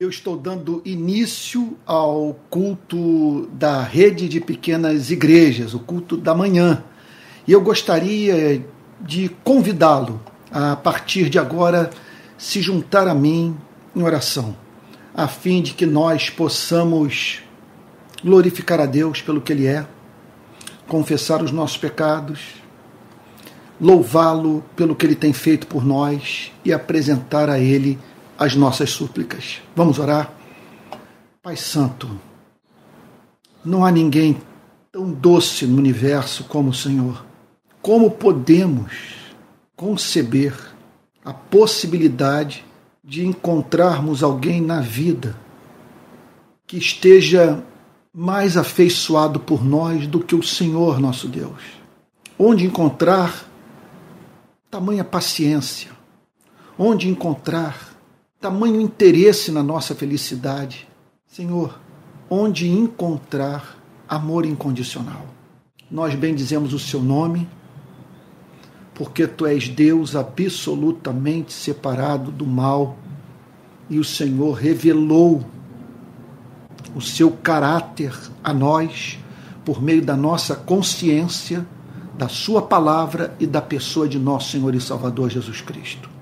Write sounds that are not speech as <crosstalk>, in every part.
Eu estou dando início ao culto da rede de pequenas igrejas, o culto da manhã. E eu gostaria de convidá-lo a, partir de agora, se juntar a mim em oração, a fim de que nós possamos glorificar a Deus pelo que Ele é, confessar os nossos pecados, louvá-lo pelo que Ele tem feito por nós e apresentar a Ele as nossas súplicas. Vamos orar? Pai Santo, não há ninguém tão doce no universo como o Senhor. Como podemos conceber a possibilidade de encontrarmos alguém na vida que esteja mais afeiçoado por nós do que o Senhor nosso Deus? Onde encontrar tamanha paciência? Onde encontrar tamanho interesse na nossa felicidade. Senhor, onde encontrar amor incondicional? Nós bendizemos o seu nome, porque tu és Deus absolutamente separado do mal e o Senhor revelou o seu caráter a nós por meio da nossa consciência, da Sua palavra e da pessoa de nosso Senhor e Salvador Jesus Cristo.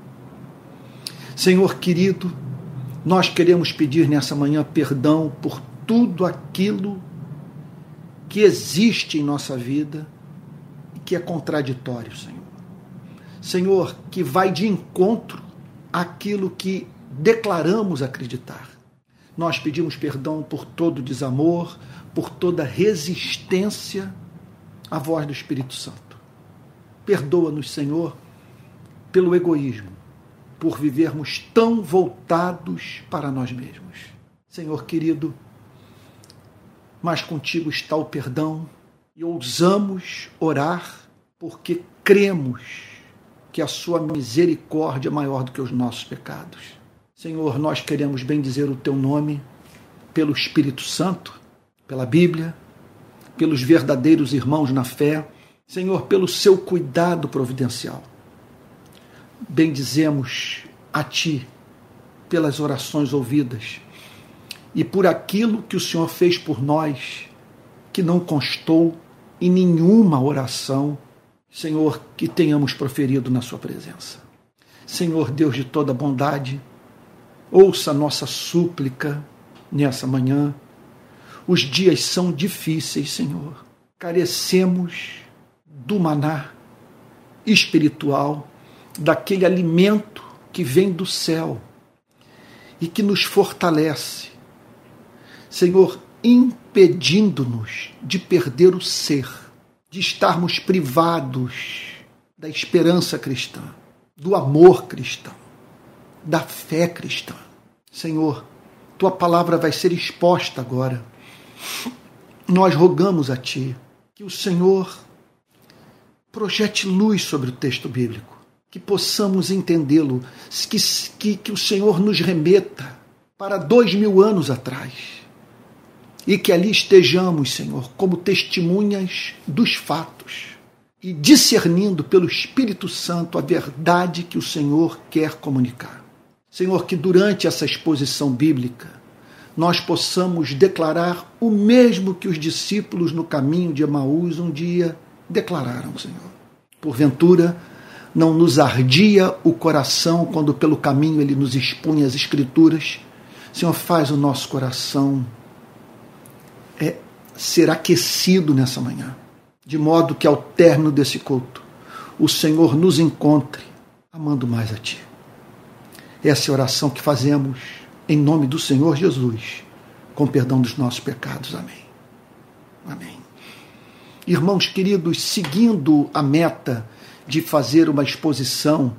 Senhor querido, nós queremos pedir nessa manhã perdão por tudo aquilo que existe em nossa vida e que é contraditório, Senhor. Senhor, que vai de encontro àquilo que declaramos acreditar. Nós pedimos perdão por todo desamor, por toda resistência à voz do Espírito Santo. Perdoa-nos, Senhor, pelo egoísmo, por vivermos tão voltados para nós mesmos. Senhor querido, mas contigo está o perdão e ousamos orar porque cremos que a sua misericórdia é maior do que os nossos pecados. Senhor, nós queremos bendizer o teu nome pelo Espírito Santo, pela Bíblia, pelos verdadeiros irmãos na fé, Senhor, pelo seu cuidado providencial bendizemos a Ti pelas orações ouvidas e por aquilo que o Senhor fez por nós, que não constou em nenhuma oração, Senhor, que tenhamos proferido na Sua presença. Senhor Deus de toda bondade, ouça nossa súplica nessa manhã. Os dias são difíceis, Senhor. Carecemos do maná espiritual daquele alimento que vem do céu e que nos fortalece. Senhor, impedindo-nos de perder o ser, de estarmos privados da esperança cristã, do amor cristão, da fé cristã. Senhor, tua palavra vai ser exposta agora. Nós rogamos a ti que o Senhor projete luz sobre o texto bíblico que possamos entendê-lo, que, que, que o Senhor nos remeta para dois mil anos atrás e que ali estejamos, Senhor, como testemunhas dos fatos e discernindo pelo Espírito Santo a verdade que o Senhor quer comunicar. Senhor, que durante essa exposição bíblica nós possamos declarar o mesmo que os discípulos no caminho de Emaús um dia declararam, Senhor. Porventura, não nos ardia o coração quando pelo caminho ele nos expunha as Escrituras. Senhor, faz o nosso coração é, ser aquecido nessa manhã, de modo que ao término desse culto o Senhor nos encontre amando mais a Ti. Essa é a oração que fazemos em nome do Senhor Jesus, com perdão dos nossos pecados. Amém. Amém. Irmãos queridos, seguindo a meta de fazer uma exposição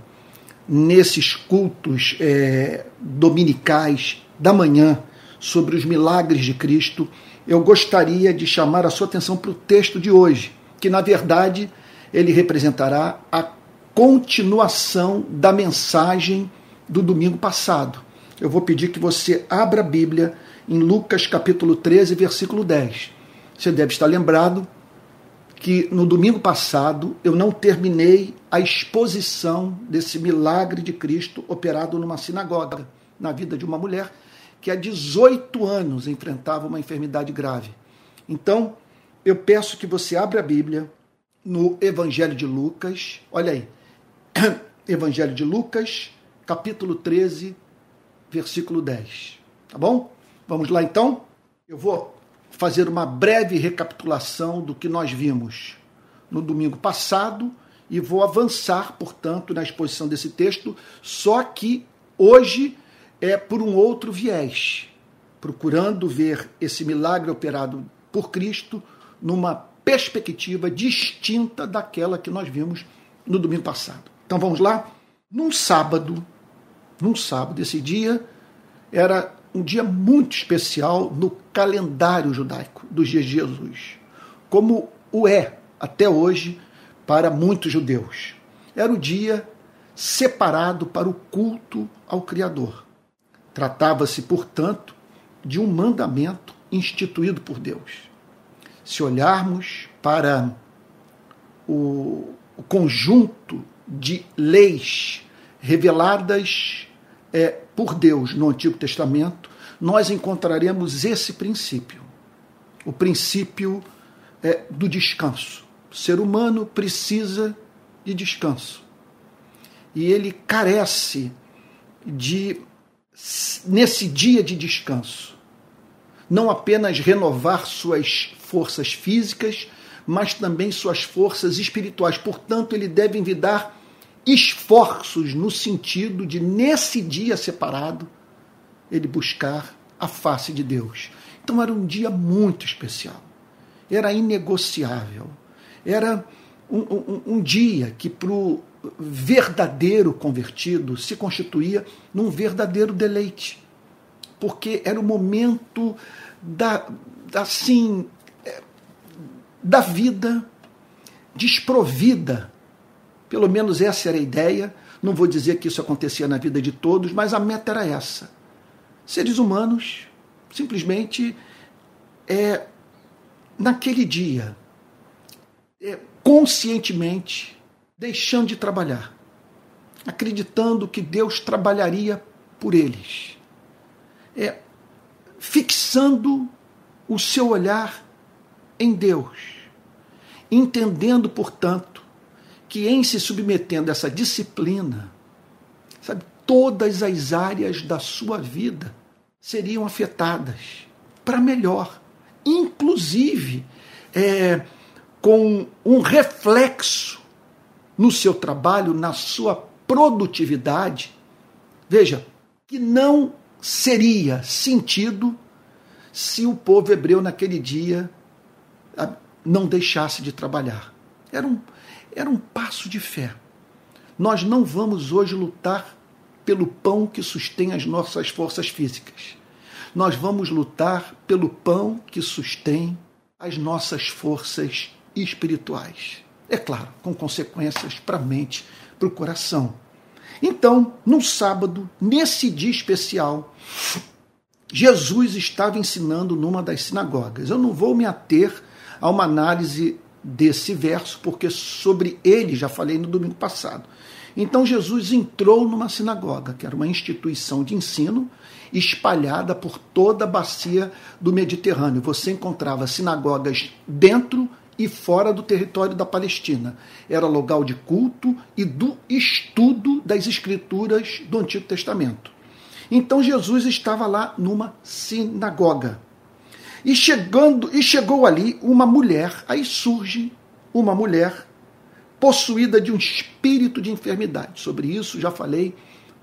nesses cultos é, dominicais da manhã sobre os milagres de Cristo, eu gostaria de chamar a sua atenção para o texto de hoje, que na verdade ele representará a continuação da mensagem do domingo passado. Eu vou pedir que você abra a Bíblia em Lucas capítulo 13, versículo 10. Você deve estar lembrado que no domingo passado eu não terminei a exposição desse milagre de Cristo operado numa sinagoga, na vida de uma mulher que há 18 anos enfrentava uma enfermidade grave. Então, eu peço que você abra a Bíblia no Evangelho de Lucas. Olha aí. <coughs> Evangelho de Lucas, capítulo 13, versículo 10. Tá bom? Vamos lá então? Eu vou fazer uma breve recapitulação do que nós vimos no domingo passado e vou avançar, portanto, na exposição desse texto, só que hoje é por um outro viés, procurando ver esse milagre operado por Cristo numa perspectiva distinta daquela que nós vimos no domingo passado. Então vamos lá? Num sábado, num sábado, esse dia era um dia muito especial no calendário judaico dos dias de Jesus, como o é até hoje para muitos judeus. Era o dia separado para o culto ao Criador. Tratava-se, portanto, de um mandamento instituído por Deus. Se olharmos para o, conjunto de leis reveladas é, por Deus no Antigo Testamento, nós encontraremos esse princípio, o princípio é, do descanso. O ser humano precisa de descanso. E ele carece de, nesse dia de descanso, não apenas renovar suas forças físicas, mas também suas forças espirituais. Portanto, ele deve envidar esforços no sentido de, nesse dia separado, ele buscar a face de Deus. Então, era um dia muito especial, era inegociável era um, um, um dia que para o verdadeiro convertido se constituía num verdadeiro deleite, porque era o momento da, assim é, da vida desprovida. Pelo menos essa era a ideia. Não vou dizer que isso acontecia na vida de todos, mas a meta era essa. Seres humanos simplesmente é, naquele dia é, conscientemente deixando de trabalhar, acreditando que Deus trabalharia por eles, é, fixando o seu olhar em Deus, entendendo, portanto, que em se submetendo a essa disciplina, sabe, todas as áreas da sua vida seriam afetadas para melhor, inclusive é, com um reflexo no seu trabalho, na sua produtividade, veja, que não seria sentido se o povo hebreu naquele dia não deixasse de trabalhar. Era um, era um passo de fé. Nós não vamos hoje lutar pelo pão que sustém as nossas forças físicas. Nós vamos lutar pelo pão que sustém as nossas forças espirituais. É claro, com consequências para a mente, para o coração. Então, no sábado, nesse dia especial, Jesus estava ensinando numa das sinagogas. Eu não vou me ater a uma análise desse verso, porque sobre ele já falei no domingo passado. Então Jesus entrou numa sinagoga, que era uma instituição de ensino espalhada por toda a bacia do Mediterrâneo. Você encontrava sinagogas dentro e fora do território da Palestina. Era local de culto e do estudo das escrituras do Antigo Testamento. Então Jesus estava lá numa sinagoga. E chegando e chegou ali uma mulher, aí surge uma mulher possuída de um espírito de enfermidade. Sobre isso já falei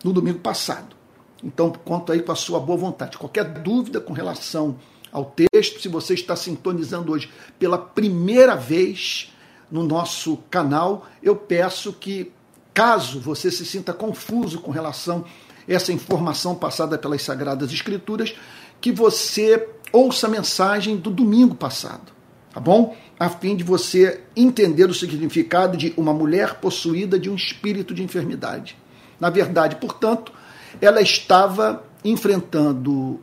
no domingo passado. Então, conto aí com a sua boa vontade. Qualquer dúvida com relação ao texto. Se você está sintonizando hoje pela primeira vez no nosso canal, eu peço que, caso você se sinta confuso com relação a essa informação passada pelas Sagradas Escrituras, que você ouça a mensagem do domingo passado, tá bom? A fim de você entender o significado de uma mulher possuída de um espírito de enfermidade. Na verdade, portanto, ela estava enfrentando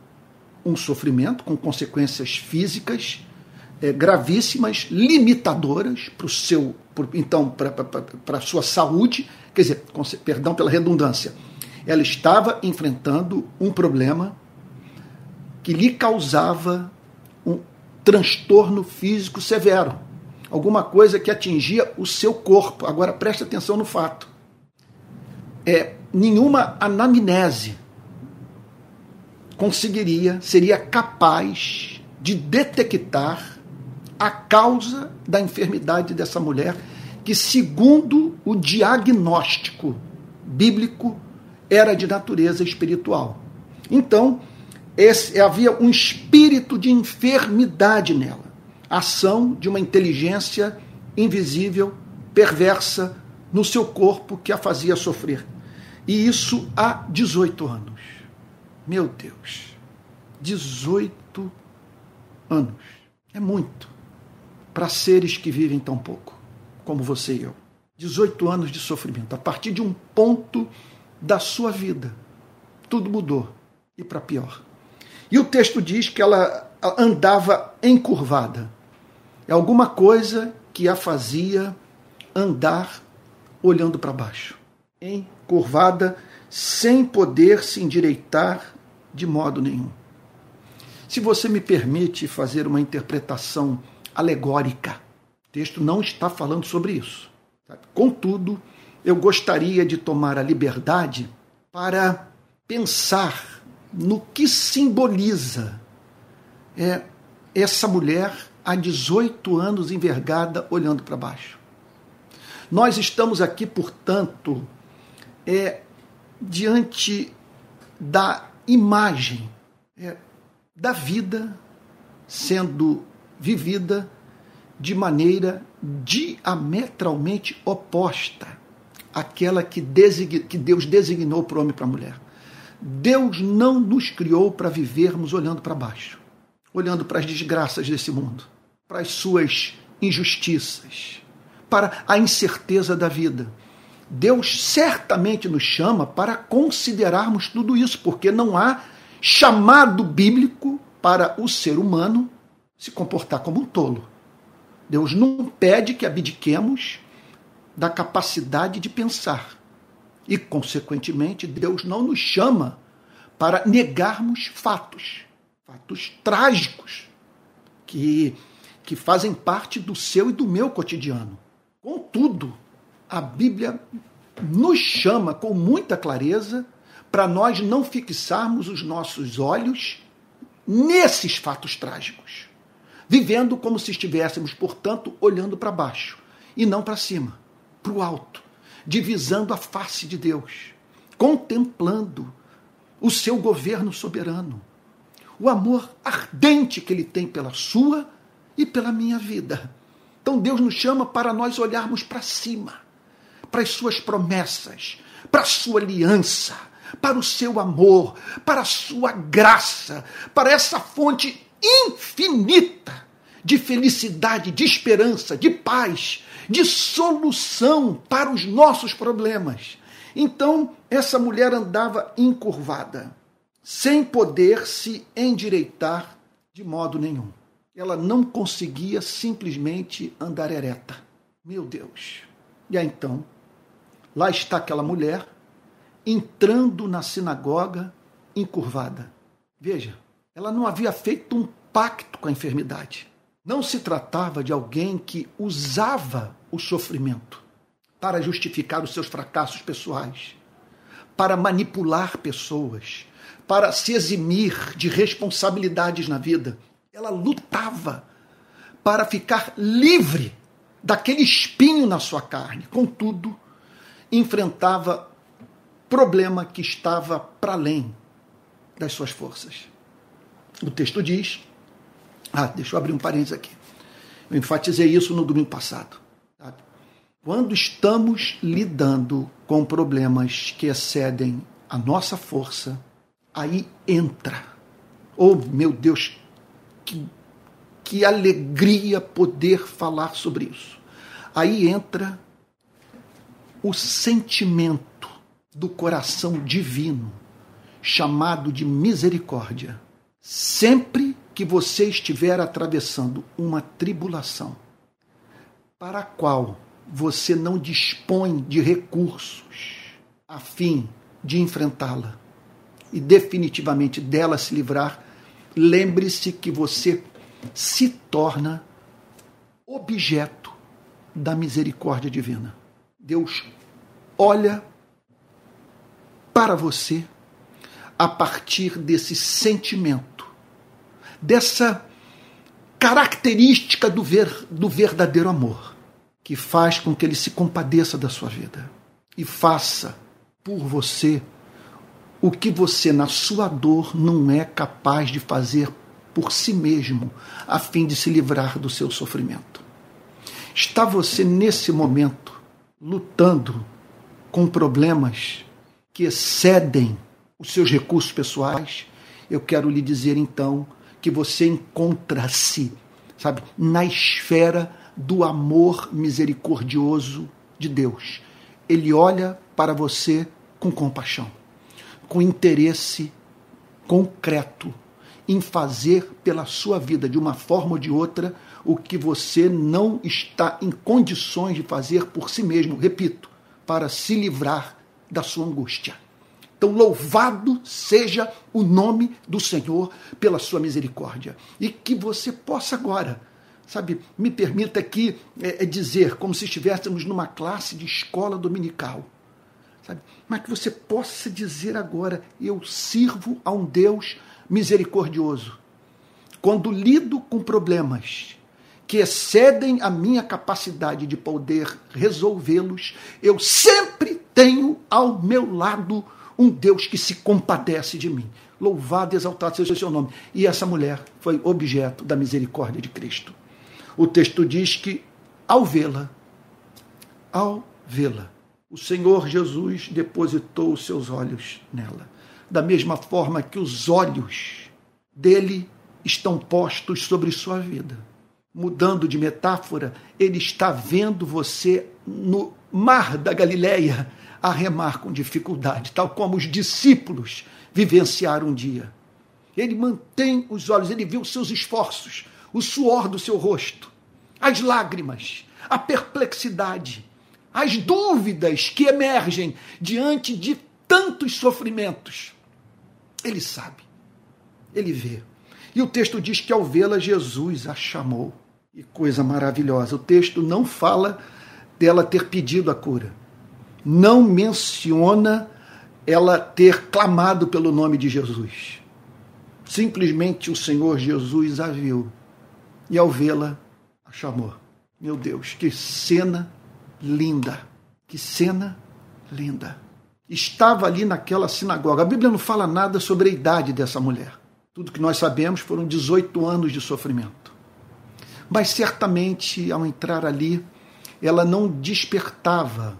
um sofrimento com consequências físicas é, gravíssimas, limitadoras para o seu, por, então para a sua saúde, quer dizer, perdão pela redundância, ela estava enfrentando um problema que lhe causava um transtorno físico severo, alguma coisa que atingia o seu corpo. Agora preste atenção no fato. É, nenhuma anamnese conseguiria, seria capaz de detectar a causa da enfermidade dessa mulher, que, segundo o diagnóstico bíblico, era de natureza espiritual. Então, esse, havia um espírito de enfermidade nela, ação de uma inteligência invisível, perversa no seu corpo que a fazia sofrer. E isso há 18 anos. Meu Deus, 18 anos. É muito para seres que vivem tão pouco, como você e eu. 18 anos de sofrimento. A partir de um ponto da sua vida, tudo mudou e para pior. E o texto diz que ela andava encurvada. É alguma coisa que a fazia andar olhando para baixo, encurvada, sem poder se endireitar de modo nenhum. Se você me permite fazer uma interpretação alegórica, o texto não está falando sobre isso. Contudo, eu gostaria de tomar a liberdade para pensar no que simboliza é, essa mulher há 18 anos envergada olhando para baixo. Nós estamos aqui, portanto, é, diante da imagem é, da vida sendo vivida de maneira diametralmente oposta àquela que, que Deus designou para o homem e para a mulher. Deus não nos criou para vivermos olhando para baixo, olhando para as desgraças desse mundo, para as suas injustiças, para a incerteza da vida. Deus certamente nos chama para considerarmos tudo isso, porque não há chamado bíblico para o ser humano se comportar como um tolo. Deus não pede que abdiquemos da capacidade de pensar. E, consequentemente, Deus não nos chama para negarmos fatos, fatos trágicos, que, que fazem parte do seu e do meu cotidiano. Contudo, a Bíblia nos chama com muita clareza para nós não fixarmos os nossos olhos nesses fatos trágicos, vivendo como se estivéssemos, portanto, olhando para baixo e não para cima, para o alto divisando a face de Deus, contemplando o seu governo soberano, o amor ardente que ele tem pela sua e pela minha vida. Então Deus nos chama para nós olharmos para cima, para as suas promessas, para a sua aliança, para o seu amor, para a sua graça, para essa fonte infinita de felicidade, de esperança, de paz, de solução para os nossos problemas. Então, essa mulher andava encurvada, sem poder se endireitar de modo nenhum. Ela não conseguia simplesmente andar ereta. Meu Deus. E aí então, lá está aquela mulher entrando na sinagoga encurvada. Veja, ela não havia feito um pacto com a enfermidade. Não se tratava de alguém que usava o sofrimento para justificar os seus fracassos pessoais, para manipular pessoas, para se eximir de responsabilidades na vida. Ela lutava para ficar livre daquele espinho na sua carne. Contudo, enfrentava problema que estava para além das suas forças. O texto diz ah, deixa eu abrir um parênteses aqui. Eu enfatizei isso no domingo passado. Quando estamos lidando com problemas que excedem a nossa força, aí entra. Oh, meu Deus, que, que alegria poder falar sobre isso. Aí entra o sentimento do coração divino, chamado de misericórdia. Sempre que você estiver atravessando uma tribulação para a qual você não dispõe de recursos a fim de enfrentá-la e definitivamente dela se livrar, lembre-se que você se torna objeto da misericórdia divina. Deus olha para você a partir desse sentimento, dessa característica do, ver, do verdadeiro amor, que faz com que ele se compadeça da sua vida e faça por você o que você, na sua dor, não é capaz de fazer por si mesmo, a fim de se livrar do seu sofrimento. Está você, nesse momento, lutando com problemas que excedem os seus recursos pessoais? Eu quero lhe dizer então que você encontra-se, sabe, na esfera do amor misericordioso de Deus. Ele olha para você com compaixão, com interesse concreto em fazer pela sua vida, de uma forma ou de outra, o que você não está em condições de fazer por si mesmo, repito, para se livrar da sua angústia. Então, louvado seja o nome do Senhor pela sua misericórdia. E que você possa agora, sabe, me permita aqui é, é dizer, como se estivéssemos numa classe de escola dominical, sabe, mas que você possa dizer agora: eu sirvo a um Deus misericordioso. Quando lido com problemas que excedem a minha capacidade de poder resolvê-los, eu sempre tenho ao meu lado um Deus que se compadece de mim. Louvado e exaltado seja o seu nome. E essa mulher foi objeto da misericórdia de Cristo. O texto diz que, ao vê-la, ao vê-la, o Senhor Jesus depositou os seus olhos nela da mesma forma que os olhos dele estão postos sobre sua vida. Mudando de metáfora, ele está vendo você no mar da Galileia a remar com dificuldade, tal como os discípulos vivenciaram um dia. Ele mantém os olhos, ele vê os seus esforços, o suor do seu rosto, as lágrimas, a perplexidade, as dúvidas que emergem diante de tantos sofrimentos. Ele sabe, ele vê. E o texto diz que ao vê-la, Jesus a chamou. E coisa maravilhosa, o texto não fala dela ter pedido a cura. Não menciona ela ter clamado pelo nome de Jesus. Simplesmente o Senhor Jesus a viu e ao vê-la a chamou. Meu Deus, que cena linda! Que cena linda! estava ali naquela sinagoga. A Bíblia não fala nada sobre a idade dessa mulher. Tudo que nós sabemos foram 18 anos de sofrimento. Mas certamente, ao entrar ali, ela não despertava,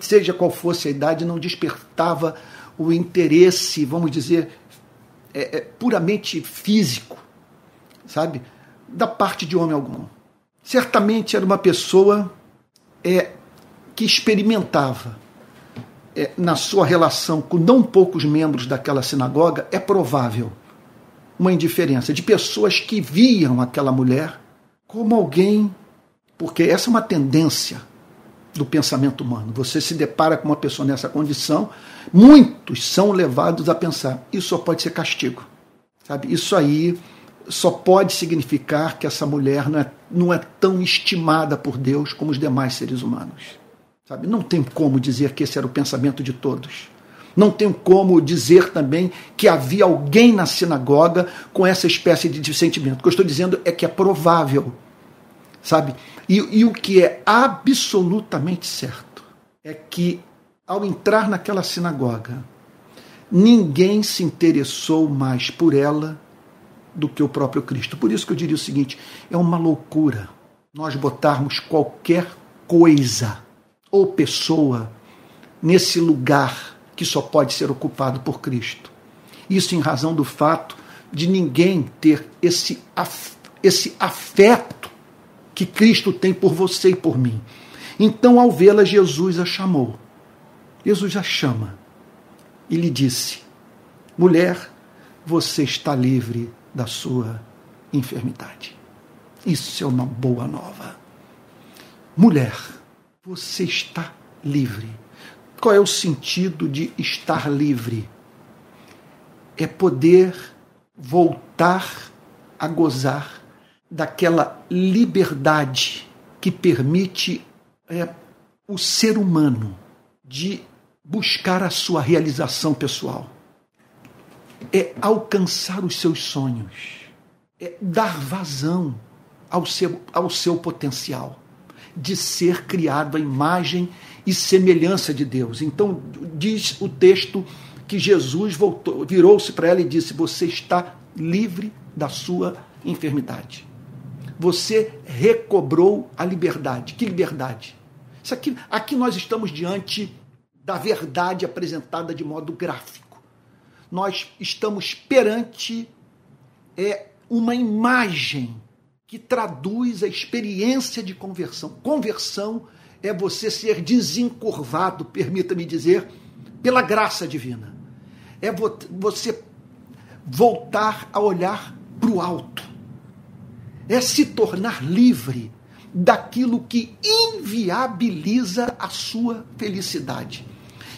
seja qual fosse a idade, não despertava o interesse, vamos dizer, é, é, puramente físico, sabe? Da parte de homem algum. Certamente era uma pessoa é, que experimentava é, na sua relação com não poucos membros daquela sinagoga, é provável uma indiferença de pessoas que viam aquela mulher como alguém, porque essa é uma tendência do pensamento humano. Você se depara com uma pessoa nessa condição, muitos são levados a pensar: isso só pode ser castigo. Sabe? Isso aí só pode significar que essa mulher não é, não é tão estimada por Deus como os demais seres humanos. Sabe? Não tem como dizer que esse era o pensamento de todos. Não tem como dizer também que havia alguém na sinagoga com essa espécie de sentimento. O que eu estou dizendo é que é provável, sabe? E, e o que é absolutamente certo é que, ao entrar naquela sinagoga, ninguém se interessou mais por ela do que o próprio Cristo. Por isso que eu diria o seguinte: é uma loucura nós botarmos qualquer coisa ou pessoa nesse lugar que só pode ser ocupado por Cristo. Isso em razão do fato de ninguém ter esse, af esse afeto que Cristo tem por você e por mim. Então, ao vê-la, Jesus a chamou. Jesus a chama e lhe disse: Mulher, você está livre da sua enfermidade. Isso é uma boa nova. Mulher, você está livre. Qual é o sentido de estar livre? É poder voltar a gozar daquela liberdade que permite é, o ser humano de buscar a sua realização pessoal, é alcançar os seus sonhos, é dar vazão ao seu, ao seu potencial de ser criado à imagem e semelhança de Deus. Então, diz o texto que Jesus voltou, virou-se para ela e disse: Você está livre da sua enfermidade. Você recobrou a liberdade. Que liberdade? Isso aqui, aqui nós estamos diante da verdade apresentada de modo gráfico. Nós estamos perante é, uma imagem que traduz a experiência de conversão. Conversão é você ser desencurvado, permita-me dizer, pela graça divina. É você voltar a olhar para o alto. É se tornar livre daquilo que inviabiliza a sua felicidade.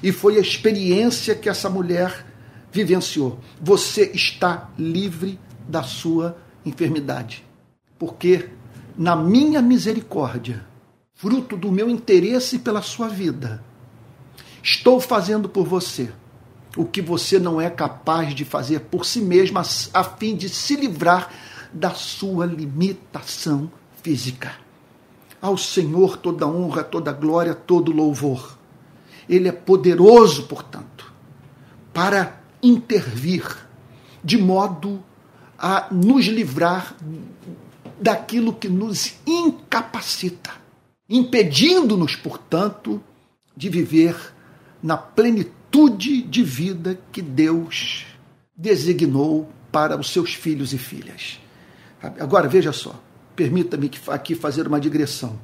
E foi a experiência que essa mulher vivenciou. Você está livre da sua enfermidade porque na minha misericórdia, fruto do meu interesse pela sua vida, estou fazendo por você o que você não é capaz de fazer por si mesmo, a fim de se livrar da sua limitação física. Ao Senhor toda honra, toda glória, todo louvor. Ele é poderoso, portanto, para intervir de modo a nos livrar daquilo que nos incapacita, impedindo-nos, portanto, de viver na plenitude de vida que Deus designou para os seus filhos e filhas. Agora, veja só, permita-me aqui fazer uma digressão.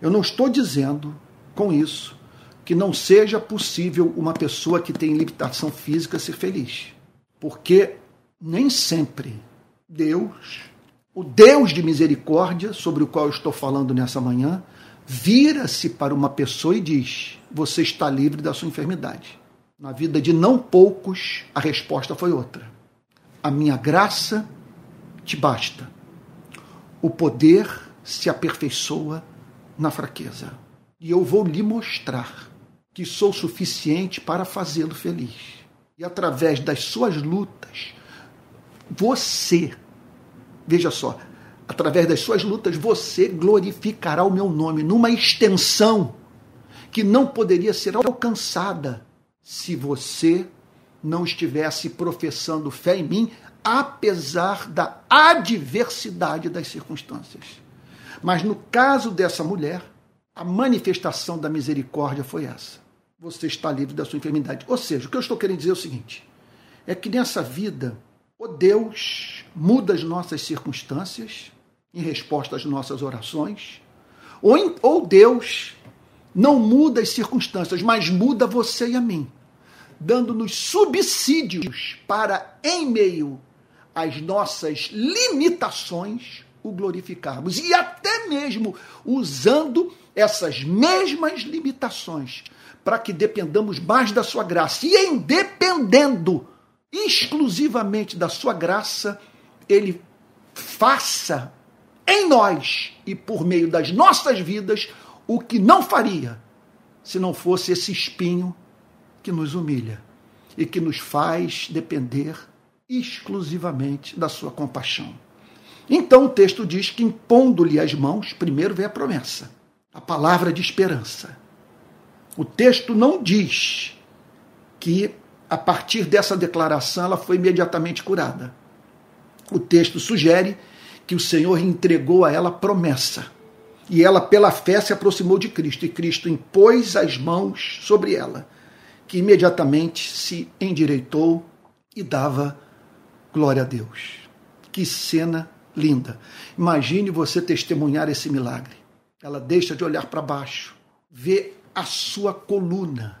Eu não estou dizendo com isso que não seja possível uma pessoa que tem limitação física ser feliz. Porque nem sempre Deus o Deus de misericórdia, sobre o qual eu estou falando nessa manhã, vira-se para uma pessoa e diz: Você está livre da sua enfermidade. Na vida de não poucos, a resposta foi outra. A minha graça te basta. O poder se aperfeiçoa na fraqueza. E eu vou lhe mostrar que sou suficiente para fazê-lo feliz. E através das suas lutas, você Veja só, através das suas lutas você glorificará o meu nome numa extensão que não poderia ser alcançada se você não estivesse professando fé em mim, apesar da adversidade das circunstâncias. Mas no caso dessa mulher, a manifestação da misericórdia foi essa. Você está livre da sua enfermidade. Ou seja, o que eu estou querendo dizer é o seguinte: é que nessa vida, o Deus muda as nossas circunstâncias em resposta às nossas orações, ou, em, ou Deus não muda as circunstâncias, mas muda você e a mim, dando-nos subsídios para, em meio às nossas limitações, o glorificarmos. E até mesmo usando essas mesmas limitações para que dependamos mais da sua graça. E em dependendo exclusivamente da sua graça, ele faça em nós e por meio das nossas vidas o que não faria se não fosse esse espinho que nos humilha e que nos faz depender exclusivamente da sua compaixão. Então o texto diz que impondo-lhe as mãos, primeiro vem a promessa, a palavra de esperança. O texto não diz que a partir dessa declaração ela foi imediatamente curada o texto sugere que o Senhor entregou a ela promessa. E ela, pela fé, se aproximou de Cristo, e Cristo impôs as mãos sobre ela, que imediatamente se endireitou e dava glória a Deus. Que cena linda! Imagine você testemunhar esse milagre. Ela deixa de olhar para baixo, vê a sua coluna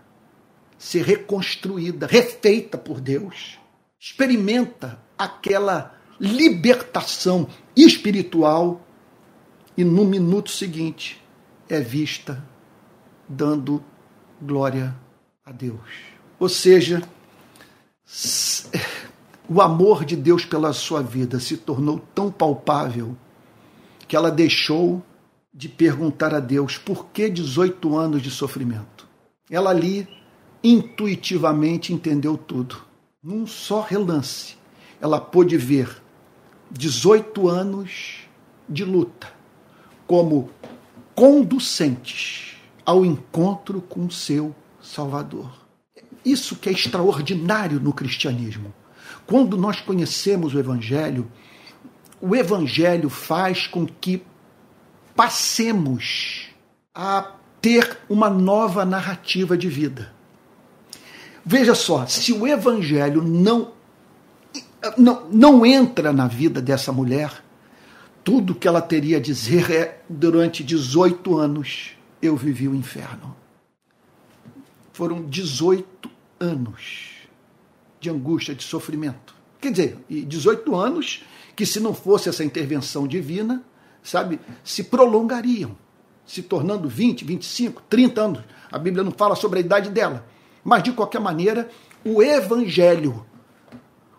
ser reconstruída, refeita por Deus, experimenta aquela libertação espiritual e no minuto seguinte é vista dando glória a Deus. Ou seja, o amor de Deus pela sua vida se tornou tão palpável que ela deixou de perguntar a Deus por que 18 anos de sofrimento. Ela ali intuitivamente entendeu tudo. Num só relance, ela pôde ver 18 anos de luta como conducentes ao encontro com seu Salvador. Isso que é extraordinário no cristianismo. Quando nós conhecemos o Evangelho, o Evangelho faz com que passemos a ter uma nova narrativa de vida. Veja só, se o Evangelho não, não, não entra na vida dessa mulher, tudo que ela teria a dizer é: durante 18 anos eu vivi o inferno. Foram 18 anos de angústia, de sofrimento. Quer dizer, 18 anos que, se não fosse essa intervenção divina, sabe, se prolongariam, se tornando 20, 25, 30 anos. A Bíblia não fala sobre a idade dela. Mas, de qualquer maneira, o Evangelho,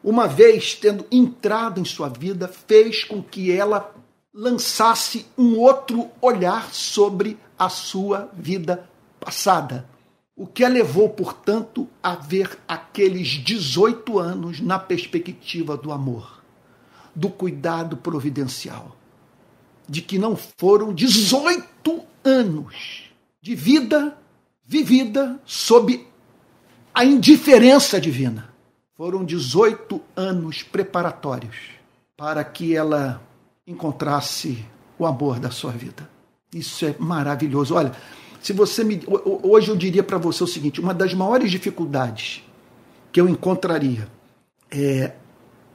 uma vez tendo entrado em sua vida, fez com que ela lançasse um outro olhar sobre a sua vida passada. O que a levou, portanto, a ver aqueles 18 anos na perspectiva do amor, do cuidado providencial, de que não foram 18 anos de vida vivida sob a indiferença divina. Foram 18 anos preparatórios para que ela encontrasse o amor da sua vida. Isso é maravilhoso. Olha, se você me hoje eu diria para você o seguinte, uma das maiores dificuldades que eu encontraria é,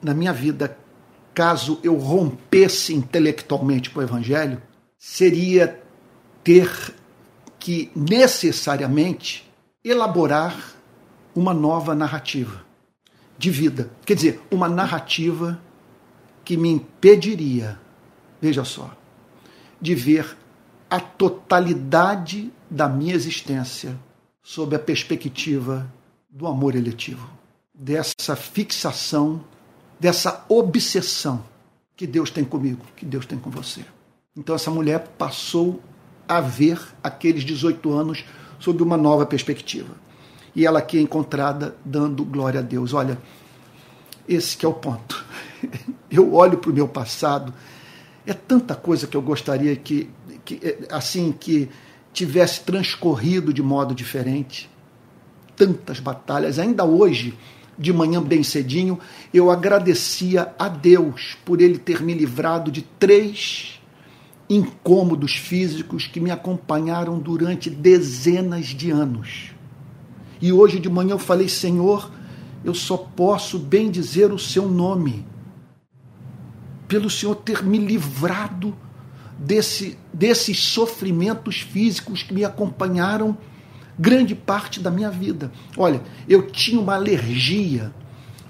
na minha vida, caso eu rompesse intelectualmente com o evangelho, seria ter que necessariamente elaborar uma nova narrativa de vida. Quer dizer, uma narrativa que me impediria, veja só, de ver a totalidade da minha existência sob a perspectiva do amor eletivo, dessa fixação, dessa obsessão que Deus tem comigo, que Deus tem com você. Então essa mulher passou a ver aqueles 18 anos sob uma nova perspectiva. E ela aqui é encontrada dando glória a Deus. Olha, esse que é o ponto. <laughs> Eu olho para o meu passado, é tanta coisa que eu gostaria que que, eh, assim que tivesse transcorrido de modo diferente. Tantas batalhas, ainda hoje, de manhã bem cedinho, eu agradecia a Deus por ele ter me livrado de três incômodos físicos que me acompanharam durante dezenas de anos. E hoje de manhã eu falei, Senhor, eu só posso bem dizer o seu nome, pelo Senhor ter me livrado desse, desses sofrimentos físicos que me acompanharam grande parte da minha vida. Olha, eu tinha uma alergia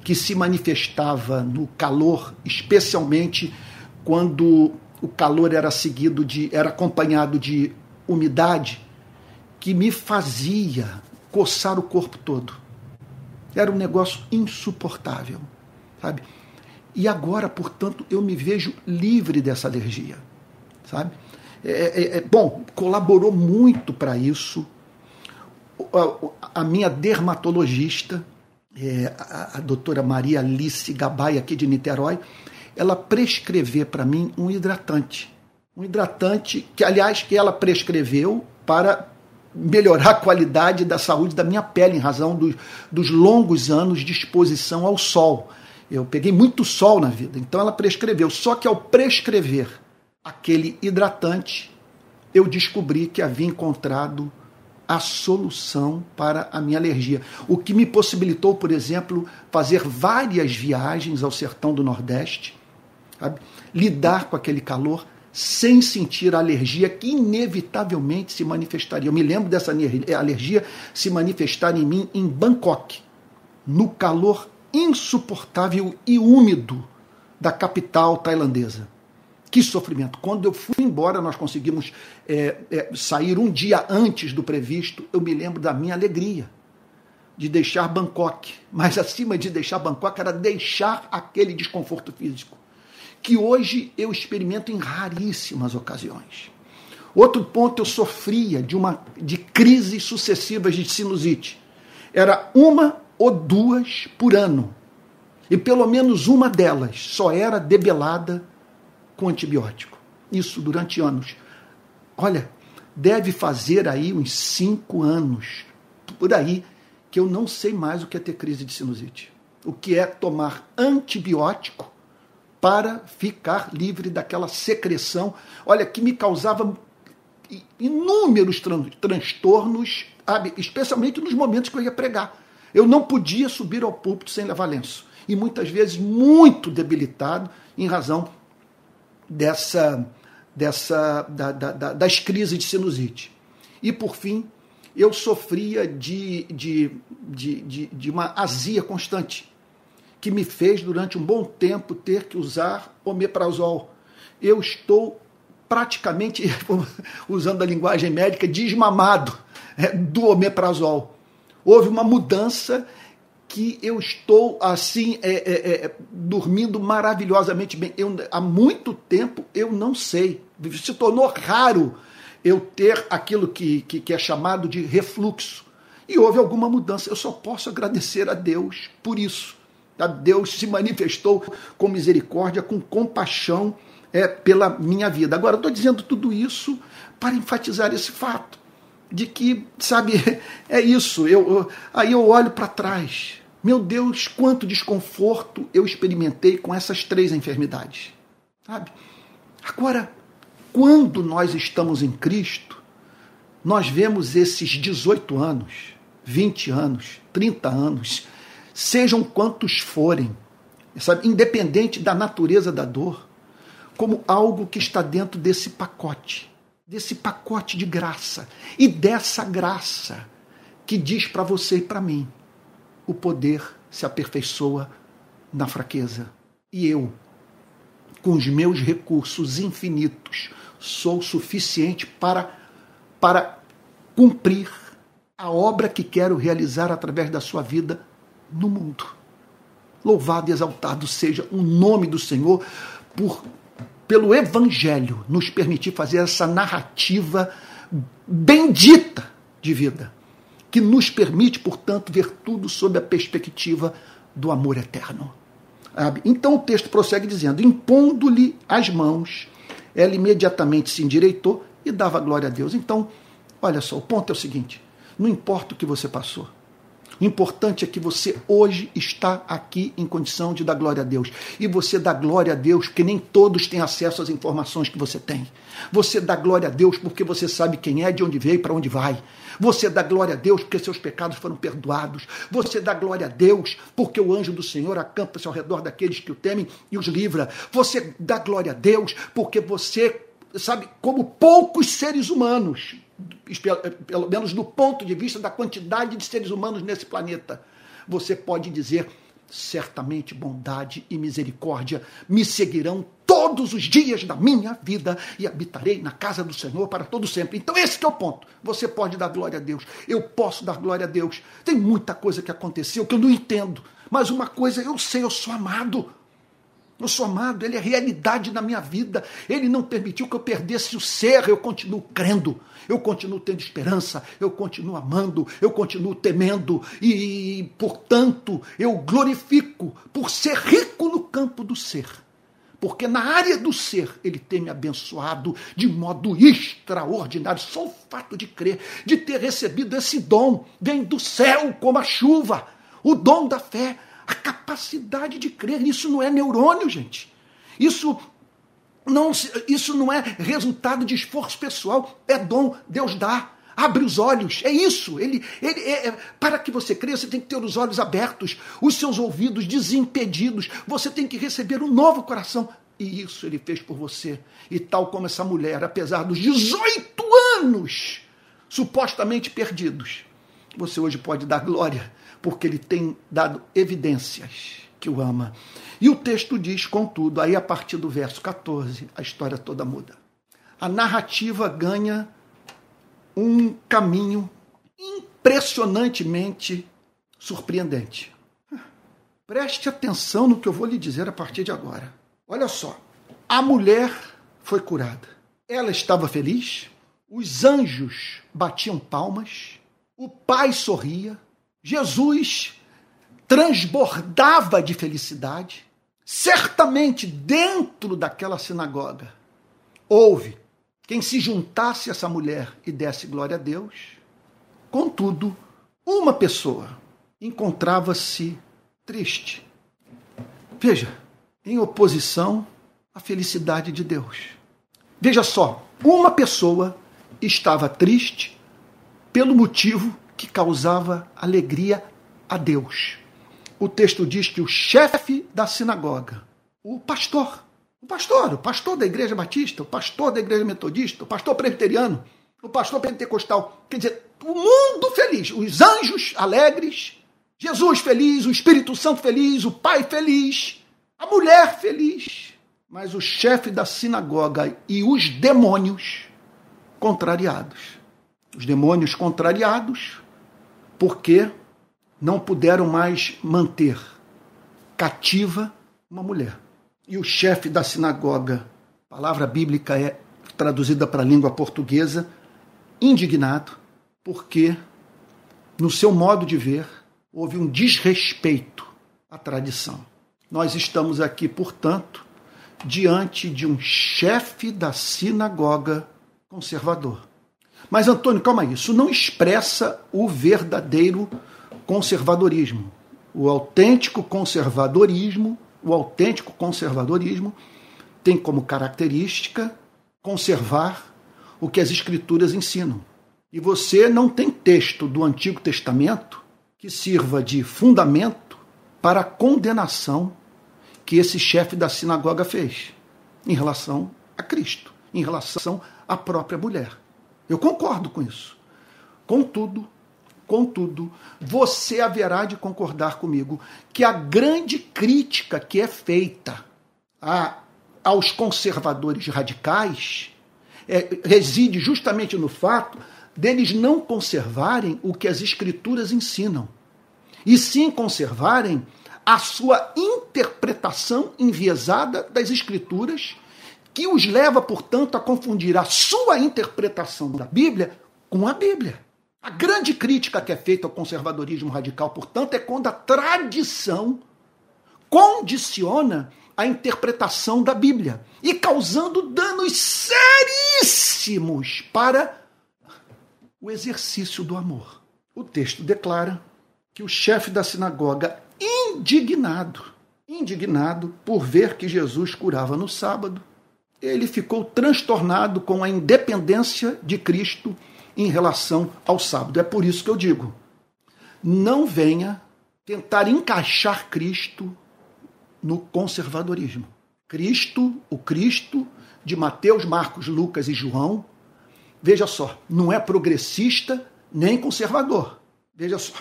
que se manifestava no calor, especialmente quando o calor era seguido de era acompanhado de umidade, que me fazia coçar o corpo todo. Era um negócio insuportável, sabe? E agora, portanto, eu me vejo livre dessa alergia sabe? É, é, é bom, colaborou muito para isso a, a, minha dermatologista, é, a, a, doutora Maria Alice Gabay, aqui de Niterói, ela prescreveu para mim um hidratante. Um hidratante que, aliás, que ela prescreveu para melhorar a qualidade da saúde da minha pele, em razão dos longos anos de exposição ao sol. Eu peguei muito sol na vida, então ela prescreveu. Só que ao prescrever aquele hidratante, eu descobri que havia encontrado a solução para a minha alergia. O que me possibilitou, por exemplo, fazer várias viagens ao sertão do Nordeste, sabe? lidar com aquele calor sem sentir a alergia que inevitavelmente se manifestaria. Eu me lembro dessa alergia se manifestar em mim em Bangkok, no calor insuportável e úmido da capital tailandesa. Que sofrimento. Quando eu fui embora, nós conseguimos é, é, sair um dia antes do previsto. Eu me lembro da minha alegria. de deixar Bangkok, mas acima de deixar Bangkok era deixar aquele desconforto físico, que hoje eu experimento em raríssimas ocasiões. Outro ponto, eu sofria de uma de crises sucessivas de sinusite. Era uma ou duas por ano. E pelo menos uma delas só era debelada com antibiótico. Isso durante anos. Olha, deve fazer aí uns cinco anos, por aí, que eu não sei mais o que é ter crise de sinusite. O que é tomar antibiótico para ficar livre daquela secreção, olha, que me causava inúmeros tran transtornos, especialmente nos momentos que eu ia pregar. Eu não podia subir ao púlpito sem levar lenço. E muitas vezes muito debilitado em razão dessa, dessa da, da, das crises de sinusite. E por fim, eu sofria de, de, de, de, de uma azia constante, que me fez durante um bom tempo ter que usar omeprazol. Eu estou praticamente, <laughs> usando a linguagem médica, desmamado é, do omeprazol. Houve uma mudança que eu estou assim é, é, é, dormindo maravilhosamente bem. Eu, há muito tempo eu não sei. Se tornou raro eu ter aquilo que, que, que é chamado de refluxo. E houve alguma mudança. Eu só posso agradecer a Deus por isso. A Deus se manifestou com misericórdia, com compaixão é, pela minha vida. Agora, estou dizendo tudo isso para enfatizar esse fato de que, sabe, <laughs> é isso. Eu, eu aí eu olho para trás. Meu Deus, quanto desconforto eu experimentei com essas três enfermidades. Sabe? Agora, quando nós estamos em Cristo, nós vemos esses 18 anos, 20 anos, 30 anos, sejam quantos forem, sabe, independente da natureza da dor, como algo que está dentro desse pacote, desse pacote de graça e dessa graça que diz para você e para mim: o poder se aperfeiçoa na fraqueza. E eu, com os meus recursos infinitos, sou suficiente para, para cumprir a obra que quero realizar através da sua vida no mundo. Louvado e exaltado seja o nome do Senhor por pelo evangelho nos permitir fazer essa narrativa bendita de vida, que nos permite, portanto, ver tudo sob a perspectiva do amor eterno. Então o texto prossegue dizendo: impondo-lhe as mãos, ela imediatamente se endireitou e dava glória a Deus. Então, olha só, o ponto é o seguinte: não importa o que você passou. O importante é que você hoje está aqui em condição de dar glória a Deus. E você dá glória a Deus porque nem todos têm acesso às informações que você tem. Você dá glória a Deus porque você sabe quem é, de onde veio e para onde vai. Você dá glória a Deus porque seus pecados foram perdoados. Você dá glória a Deus porque o anjo do Senhor acampa-se ao redor daqueles que o temem e os livra. Você dá glória a Deus porque você, sabe, como poucos seres humanos, pelo menos do ponto de vista da quantidade de seres humanos nesse planeta, você pode dizer certamente bondade e misericórdia me seguirão todos os dias da minha vida e habitarei na casa do Senhor para todo sempre. Então esse é o ponto. Você pode dar glória a Deus. Eu posso dar glória a Deus. Tem muita coisa que aconteceu que eu não entendo, mas uma coisa eu sei, eu sou amado. Eu sou amado, ele é realidade na minha vida. Ele não permitiu que eu perdesse o ser, eu continuo crendo eu continuo tendo esperança, eu continuo amando, eu continuo temendo e, portanto, eu glorifico por ser rico no campo do ser. Porque na área do ser ele tem me abençoado de modo extraordinário. Só o fato de crer, de ter recebido esse dom, vem do céu como a chuva. O dom da fé, a capacidade de crer. Isso não é neurônio, gente. Isso não, isso não é resultado de esforço pessoal, é dom, Deus dá. Abre os olhos, é isso. Ele, ele é, é, para que você creia, você tem que ter os olhos abertos, os seus ouvidos desimpedidos. Você tem que receber um novo coração. E isso ele fez por você. E tal como essa mulher, apesar dos 18 anos supostamente perdidos, você hoje pode dar glória, porque ele tem dado evidências que o ama. E o texto diz, contudo, aí a partir do verso 14, a história toda muda. A narrativa ganha um caminho impressionantemente surpreendente. Preste atenção no que eu vou lhe dizer a partir de agora. Olha só, a mulher foi curada. Ela estava feliz, os anjos batiam palmas, o pai sorria, Jesus transbordava de felicidade. Certamente dentro daquela sinagoga houve quem se juntasse a essa mulher e desse glória a Deus. Contudo, uma pessoa encontrava-se triste. Veja, em oposição à felicidade de Deus. Veja só, uma pessoa estava triste pelo motivo que causava alegria a Deus. O texto diz que o chefe da sinagoga, o pastor, o pastor, o pastor da igreja batista, o pastor da igreja metodista, o pastor presbiteriano, o pastor pentecostal, quer dizer, o mundo feliz, os anjos alegres, Jesus feliz, o Espírito Santo feliz, o Pai feliz, a mulher feliz, mas o chefe da sinagoga e os demônios contrariados. Os demônios contrariados porque não puderam mais manter cativa uma mulher. E o chefe da sinagoga, palavra bíblica é traduzida para a língua portuguesa, indignado, porque, no seu modo de ver, houve um desrespeito à tradição. Nós estamos aqui, portanto, diante de um chefe da sinagoga conservador. Mas, Antônio, calma aí, isso não expressa o verdadeiro conservadorismo. O autêntico conservadorismo, o autêntico conservadorismo tem como característica conservar o que as escrituras ensinam. E você não tem texto do Antigo Testamento que sirva de fundamento para a condenação que esse chefe da sinagoga fez em relação a Cristo, em relação à própria mulher. Eu concordo com isso. Contudo, contudo, você haverá de concordar comigo que a grande crítica que é feita a, aos conservadores radicais é, reside justamente no fato deles não conservarem o que as escrituras ensinam, e sim conservarem a sua interpretação enviesada das escrituras, que os leva, portanto, a confundir a sua interpretação da Bíblia com a Bíblia. A grande crítica que é feita ao conservadorismo radical, portanto, é quando a tradição condiciona a interpretação da Bíblia e causando danos seríssimos para o exercício do amor. O texto declara que o chefe da sinagoga, indignado, indignado por ver que Jesus curava no sábado, ele ficou transtornado com a independência de Cristo em relação ao sábado. É por isso que eu digo: não venha tentar encaixar Cristo no conservadorismo. Cristo, o Cristo de Mateus, Marcos, Lucas e João, veja só, não é progressista nem conservador. Veja só.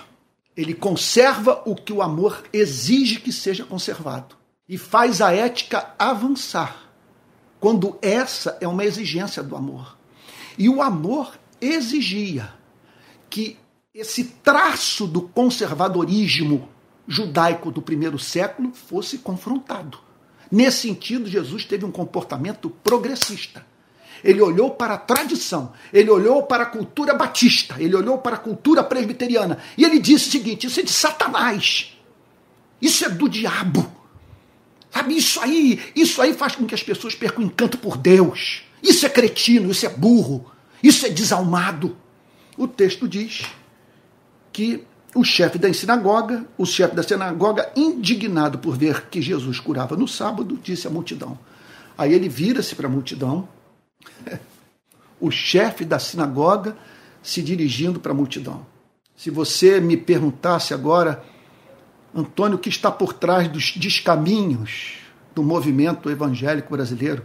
Ele conserva o que o amor exige que seja conservado e faz a ética avançar, quando essa é uma exigência do amor. E o amor exigia que esse traço do conservadorismo judaico do primeiro século fosse confrontado. Nesse sentido, Jesus teve um comportamento progressista ele olhou para a tradição, ele olhou para a cultura batista, ele olhou para a cultura presbiteriana e ele disse o seguinte: isso é de Satanás, isso é do diabo. Sabe, isso aí, isso aí faz com que as pessoas percam o encanto por Deus. Isso é cretino, isso é burro, isso é desalmado. O texto diz que o chefe da sinagoga, o chefe da sinagoga, indignado por ver que Jesus curava no sábado, disse à multidão. Aí ele vira-se para a multidão <laughs> o chefe da sinagoga se dirigindo para a multidão. Se você me perguntasse agora, Antônio, que está por trás dos descaminhos do movimento evangélico brasileiro,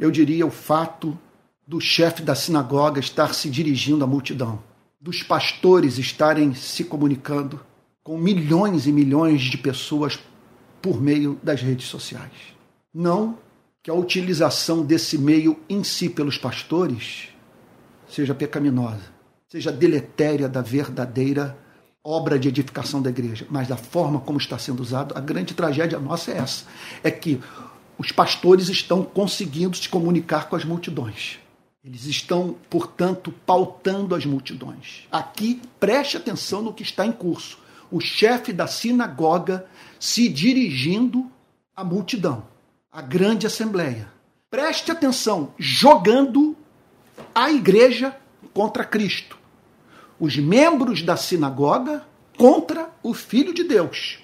eu diria o fato do chefe da sinagoga estar se dirigindo à multidão, dos pastores estarem se comunicando com milhões e milhões de pessoas por meio das redes sociais. Não que a utilização desse meio em si pelos pastores seja pecaminosa, seja deletéria da verdadeira obra de edificação da igreja, mas da forma como está sendo usado, a grande tragédia nossa é essa: é que os pastores estão conseguindo se comunicar com as multidões. Eles estão, portanto, pautando as multidões. Aqui, preste atenção no que está em curso. O chefe da sinagoga se dirigindo à multidão, à grande assembleia. Preste atenção, jogando a igreja contra Cristo os membros da sinagoga contra o Filho de Deus.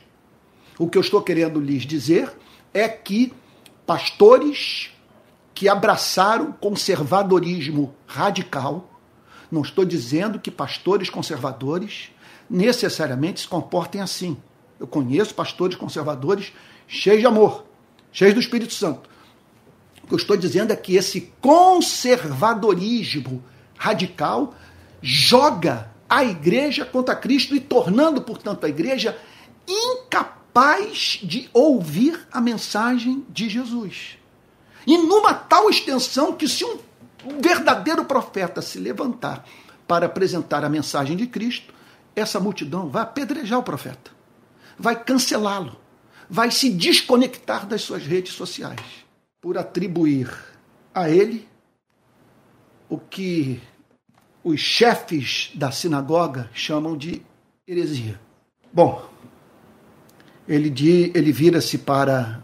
O que eu estou querendo lhes dizer é que pastores que abraçaram conservadorismo radical, não estou dizendo que pastores conservadores necessariamente se comportem assim. Eu conheço pastores conservadores cheios de amor, cheios do Espírito Santo. O que eu estou dizendo é que esse conservadorismo radical joga a igreja contra Cristo e tornando, portanto, a igreja incapaz de ouvir a mensagem de Jesus. E numa tal extensão que se um verdadeiro profeta se levantar para apresentar a mensagem de Cristo, essa multidão vai apedrejar o profeta, vai cancelá-lo, vai se desconectar das suas redes sociais por atribuir a ele o que os chefes da sinagoga chamam de heresia. Bom, ele, ele vira-se para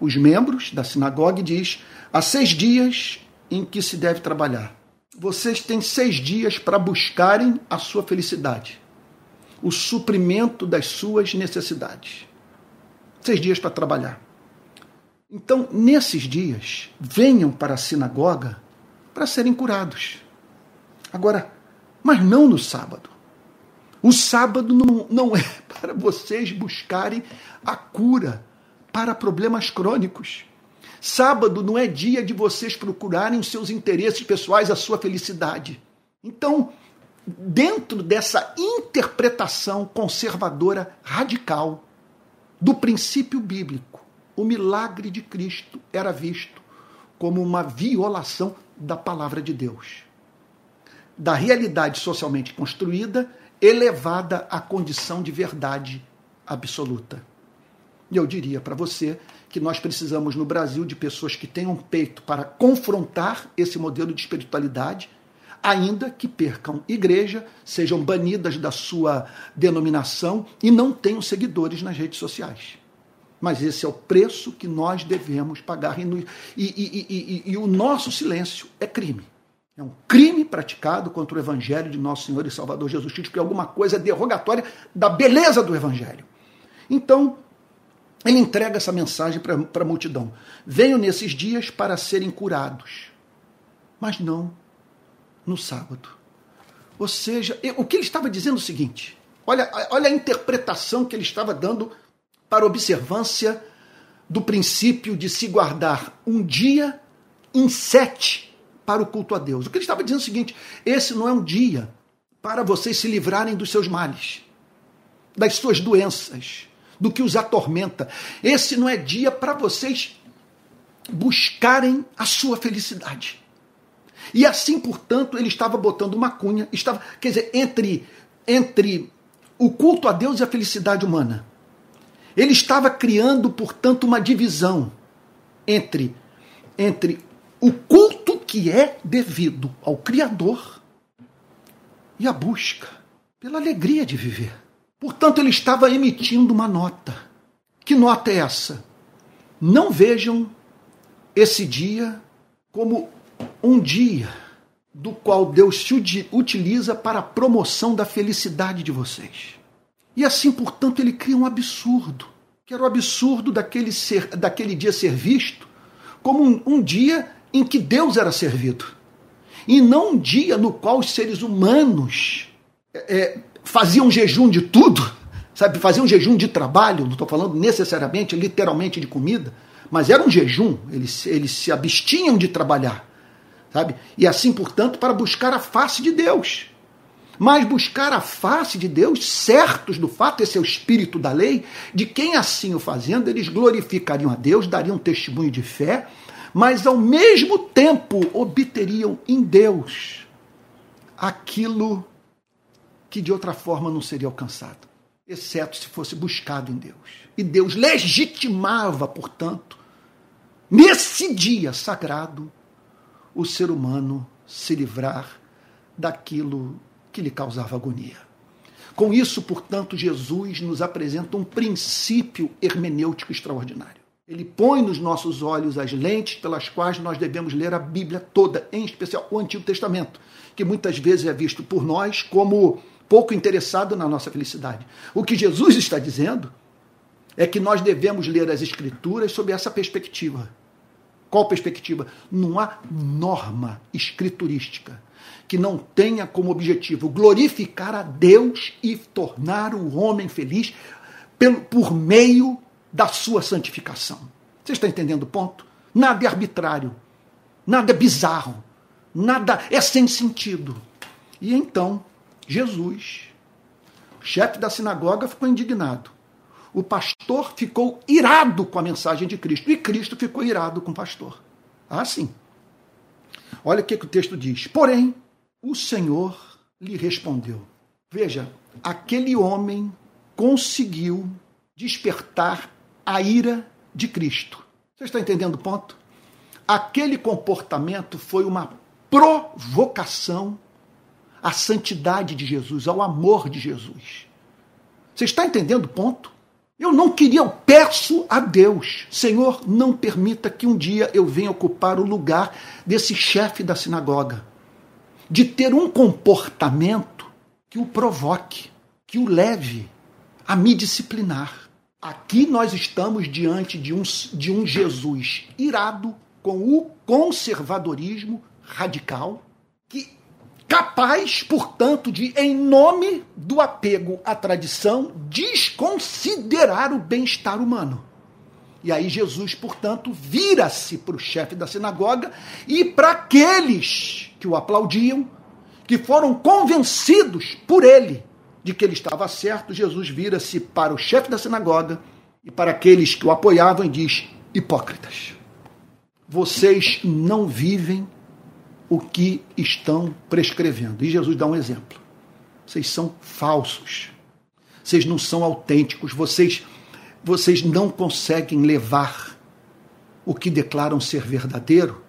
os membros da sinagoga e diz: há seis dias em que se deve trabalhar. Vocês têm seis dias para buscarem a sua felicidade, o suprimento das suas necessidades. Seis dias para trabalhar. Então, nesses dias, venham para a sinagoga para serem curados. Agora, mas não no sábado. O sábado não, não é <laughs> para vocês buscarem a cura para problemas crônicos. Sábado não é dia de vocês procurarem os seus interesses pessoais, a sua felicidade. Então, dentro dessa interpretação conservadora radical do princípio bíblico, o milagre de Cristo era visto como uma violação da palavra de Deus da realidade socialmente construída elevada à condição de verdade absoluta. E eu diria para você que nós precisamos no Brasil de pessoas que tenham peito para confrontar esse modelo de espiritualidade, ainda que percam igreja, sejam banidas da sua denominação e não tenham seguidores nas redes sociais. Mas esse é o preço que nós devemos pagar. E, e, e, e o nosso silêncio é crime. É um crime praticado contra o Evangelho de nosso Senhor e Salvador Jesus Cristo, porque alguma coisa é derrogatória da beleza do Evangelho. Então, ele entrega essa mensagem para a multidão: Venham nesses dias para serem curados, mas não no sábado. Ou seja, o que ele estava dizendo é o seguinte: olha, olha a interpretação que ele estava dando para a observância do princípio de se guardar um dia em sete para o culto a Deus. O que ele estava dizendo é o seguinte: esse não é um dia para vocês se livrarem dos seus males, das suas doenças, do que os atormenta. Esse não é dia para vocês buscarem a sua felicidade. E assim, portanto, ele estava botando uma cunha, estava, quer dizer, entre entre o culto a Deus e a felicidade humana. Ele estava criando, portanto, uma divisão entre entre o culto que é devido ao Criador e a busca pela alegria de viver. Portanto, ele estava emitindo uma nota. Que nota é essa? Não vejam esse dia como um dia do qual Deus se utiliza para a promoção da felicidade de vocês. E assim, portanto, ele cria um absurdo, que era o absurdo daquele, ser, daquele dia ser visto como um, um dia em que Deus era servido. E não um dia no qual os seres humanos é, é faziam jejum de tudo, sabe? Faziam jejum de trabalho, não estou falando necessariamente, literalmente de comida, mas era um jejum, eles, eles se abstinham de trabalhar, sabe? E assim, portanto, para buscar a face de Deus. Mas buscar a face de Deus, certos do fato, esse é o espírito da lei, de quem assim o fazendo, eles glorificariam a Deus, dariam testemunho de fé, mas ao mesmo tempo obteriam em Deus aquilo que de outra forma não seria alcançado, exceto se fosse buscado em Deus. E Deus legitimava, portanto, nesse dia sagrado, o ser humano se livrar daquilo que lhe causava agonia. Com isso, portanto, Jesus nos apresenta um princípio hermenêutico extraordinário. Ele põe nos nossos olhos as lentes pelas quais nós devemos ler a Bíblia toda, em especial o Antigo Testamento, que muitas vezes é visto por nós como pouco interessado na nossa felicidade. O que Jesus está dizendo é que nós devemos ler as Escrituras sob essa perspectiva. Qual perspectiva? Não há norma escriturística que não tenha como objetivo glorificar a Deus e tornar o homem feliz por meio da sua santificação. Você está entendendo o ponto? Nada é arbitrário, nada é bizarro, nada é sem sentido. E então, Jesus, chefe da sinagoga, ficou indignado. O pastor ficou irado com a mensagem de Cristo. E Cristo ficou irado com o pastor. Ah, sim. Olha o que, que o texto diz. Porém, o Senhor lhe respondeu. Veja, aquele homem conseguiu despertar a ira de Cristo. Você está entendendo o ponto? Aquele comportamento foi uma provocação à santidade de Jesus, ao amor de Jesus. Você está entendendo o ponto? Eu não queria, eu peço a Deus, Senhor, não permita que um dia eu venha ocupar o lugar desse chefe da sinagoga, de ter um comportamento que o provoque, que o leve a me disciplinar. Aqui nós estamos diante de um, de um Jesus irado com o conservadorismo radical, que capaz, portanto, de, em nome do apego à tradição, desconsiderar o bem-estar humano. E aí Jesus, portanto, vira-se para o chefe da sinagoga e para aqueles que o aplaudiam, que foram convencidos por ele de que ele estava certo, Jesus vira-se para o chefe da sinagoga e para aqueles que o apoiavam e diz: Hipócritas, vocês não vivem o que estão prescrevendo. E Jesus dá um exemplo. Vocês são falsos. Vocês não são autênticos. Vocês, vocês não conseguem levar o que declaram ser verdadeiro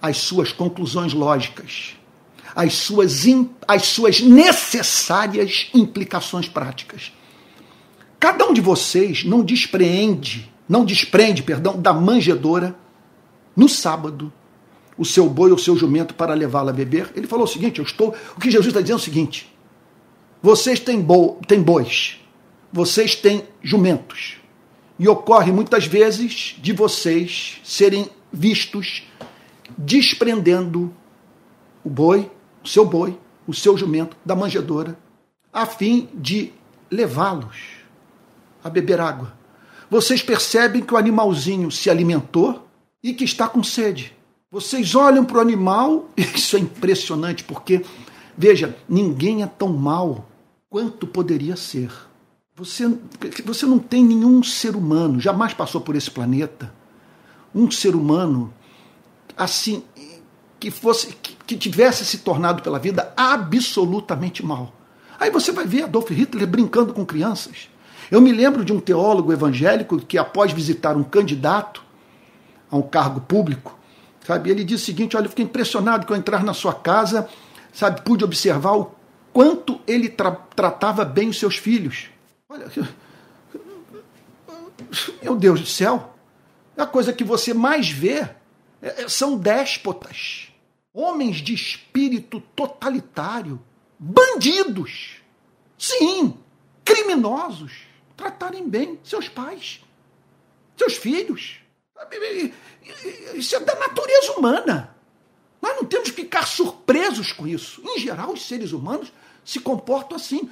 às suas conclusões lógicas, às suas, às suas necessárias implicações práticas. Cada um de vocês não despreende, não desprende, perdão, da manjedora no sábado o seu boi ou o seu jumento para levá-la a beber. Ele falou o seguinte: eu estou. O que Jesus está dizendo é o seguinte: vocês têm, bo, têm bois, vocês têm jumentos. E ocorre muitas vezes de vocês serem vistos desprendendo o boi, o seu boi, o seu jumento da manjedoura, a fim de levá-los a beber água. Vocês percebem que o animalzinho se alimentou e que está com sede. Vocês olham para o animal, <laughs> isso é impressionante, porque, veja, ninguém é tão mal quanto poderia ser. Você, você não tem nenhum ser humano, jamais passou por esse planeta, um ser humano assim, que fosse que, tivesse se tornado pela vida absolutamente mal. Aí você vai ver Adolf Hitler brincando com crianças. Eu me lembro de um teólogo evangélico que, após visitar um candidato a um cargo público, Sabe? Ele diz o seguinte: olha, eu fiquei impressionado que ao entrar na sua casa, sabe, pude observar o quanto ele tra tratava bem os seus filhos. Olha, <laughs> meu Deus do céu, a coisa que você mais vê é, são déspotas, homens de espírito totalitário, bandidos, sim, criminosos, tratarem bem seus pais, seus filhos. Isso é da natureza humana. Nós não temos que ficar surpresos com isso. Em geral, os seres humanos se comportam assim.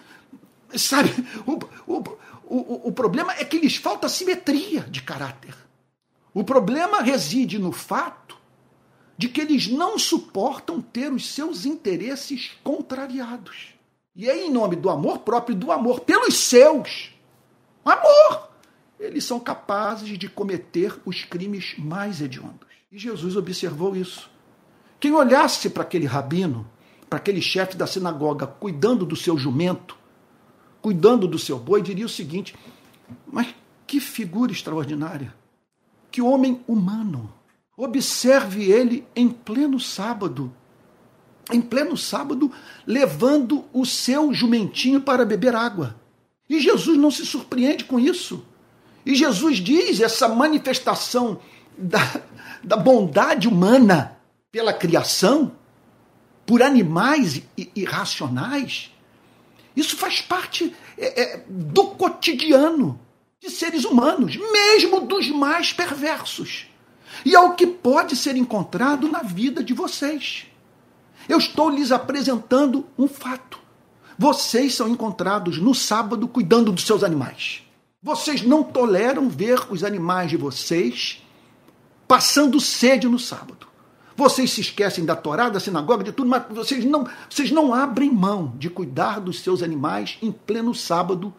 Sabe, o, o, o, o problema é que lhes falta simetria de caráter. O problema reside no fato de que eles não suportam ter os seus interesses contrariados. E é em nome do amor próprio, do amor pelos seus. Amor! eles são capazes de cometer os crimes mais hediondos. E Jesus observou isso. Quem olhasse para aquele rabino, para aquele chefe da sinagoga cuidando do seu jumento, cuidando do seu boi, diria o seguinte: mas que figura extraordinária! Que homem humano! Observe ele em pleno sábado, em pleno sábado, levando o seu jumentinho para beber água. E Jesus não se surpreende com isso. E Jesus diz essa manifestação da, da bondade humana pela criação, por animais irracionais, isso faz parte é, é, do cotidiano de seres humanos, mesmo dos mais perversos. E é o que pode ser encontrado na vida de vocês. Eu estou lhes apresentando um fato. Vocês são encontrados no sábado cuidando dos seus animais. Vocês não toleram ver os animais de vocês passando sede no sábado. Vocês se esquecem da Torá, da sinagoga, de tudo, mas vocês não, vocês não abrem mão de cuidar dos seus animais em pleno sábado,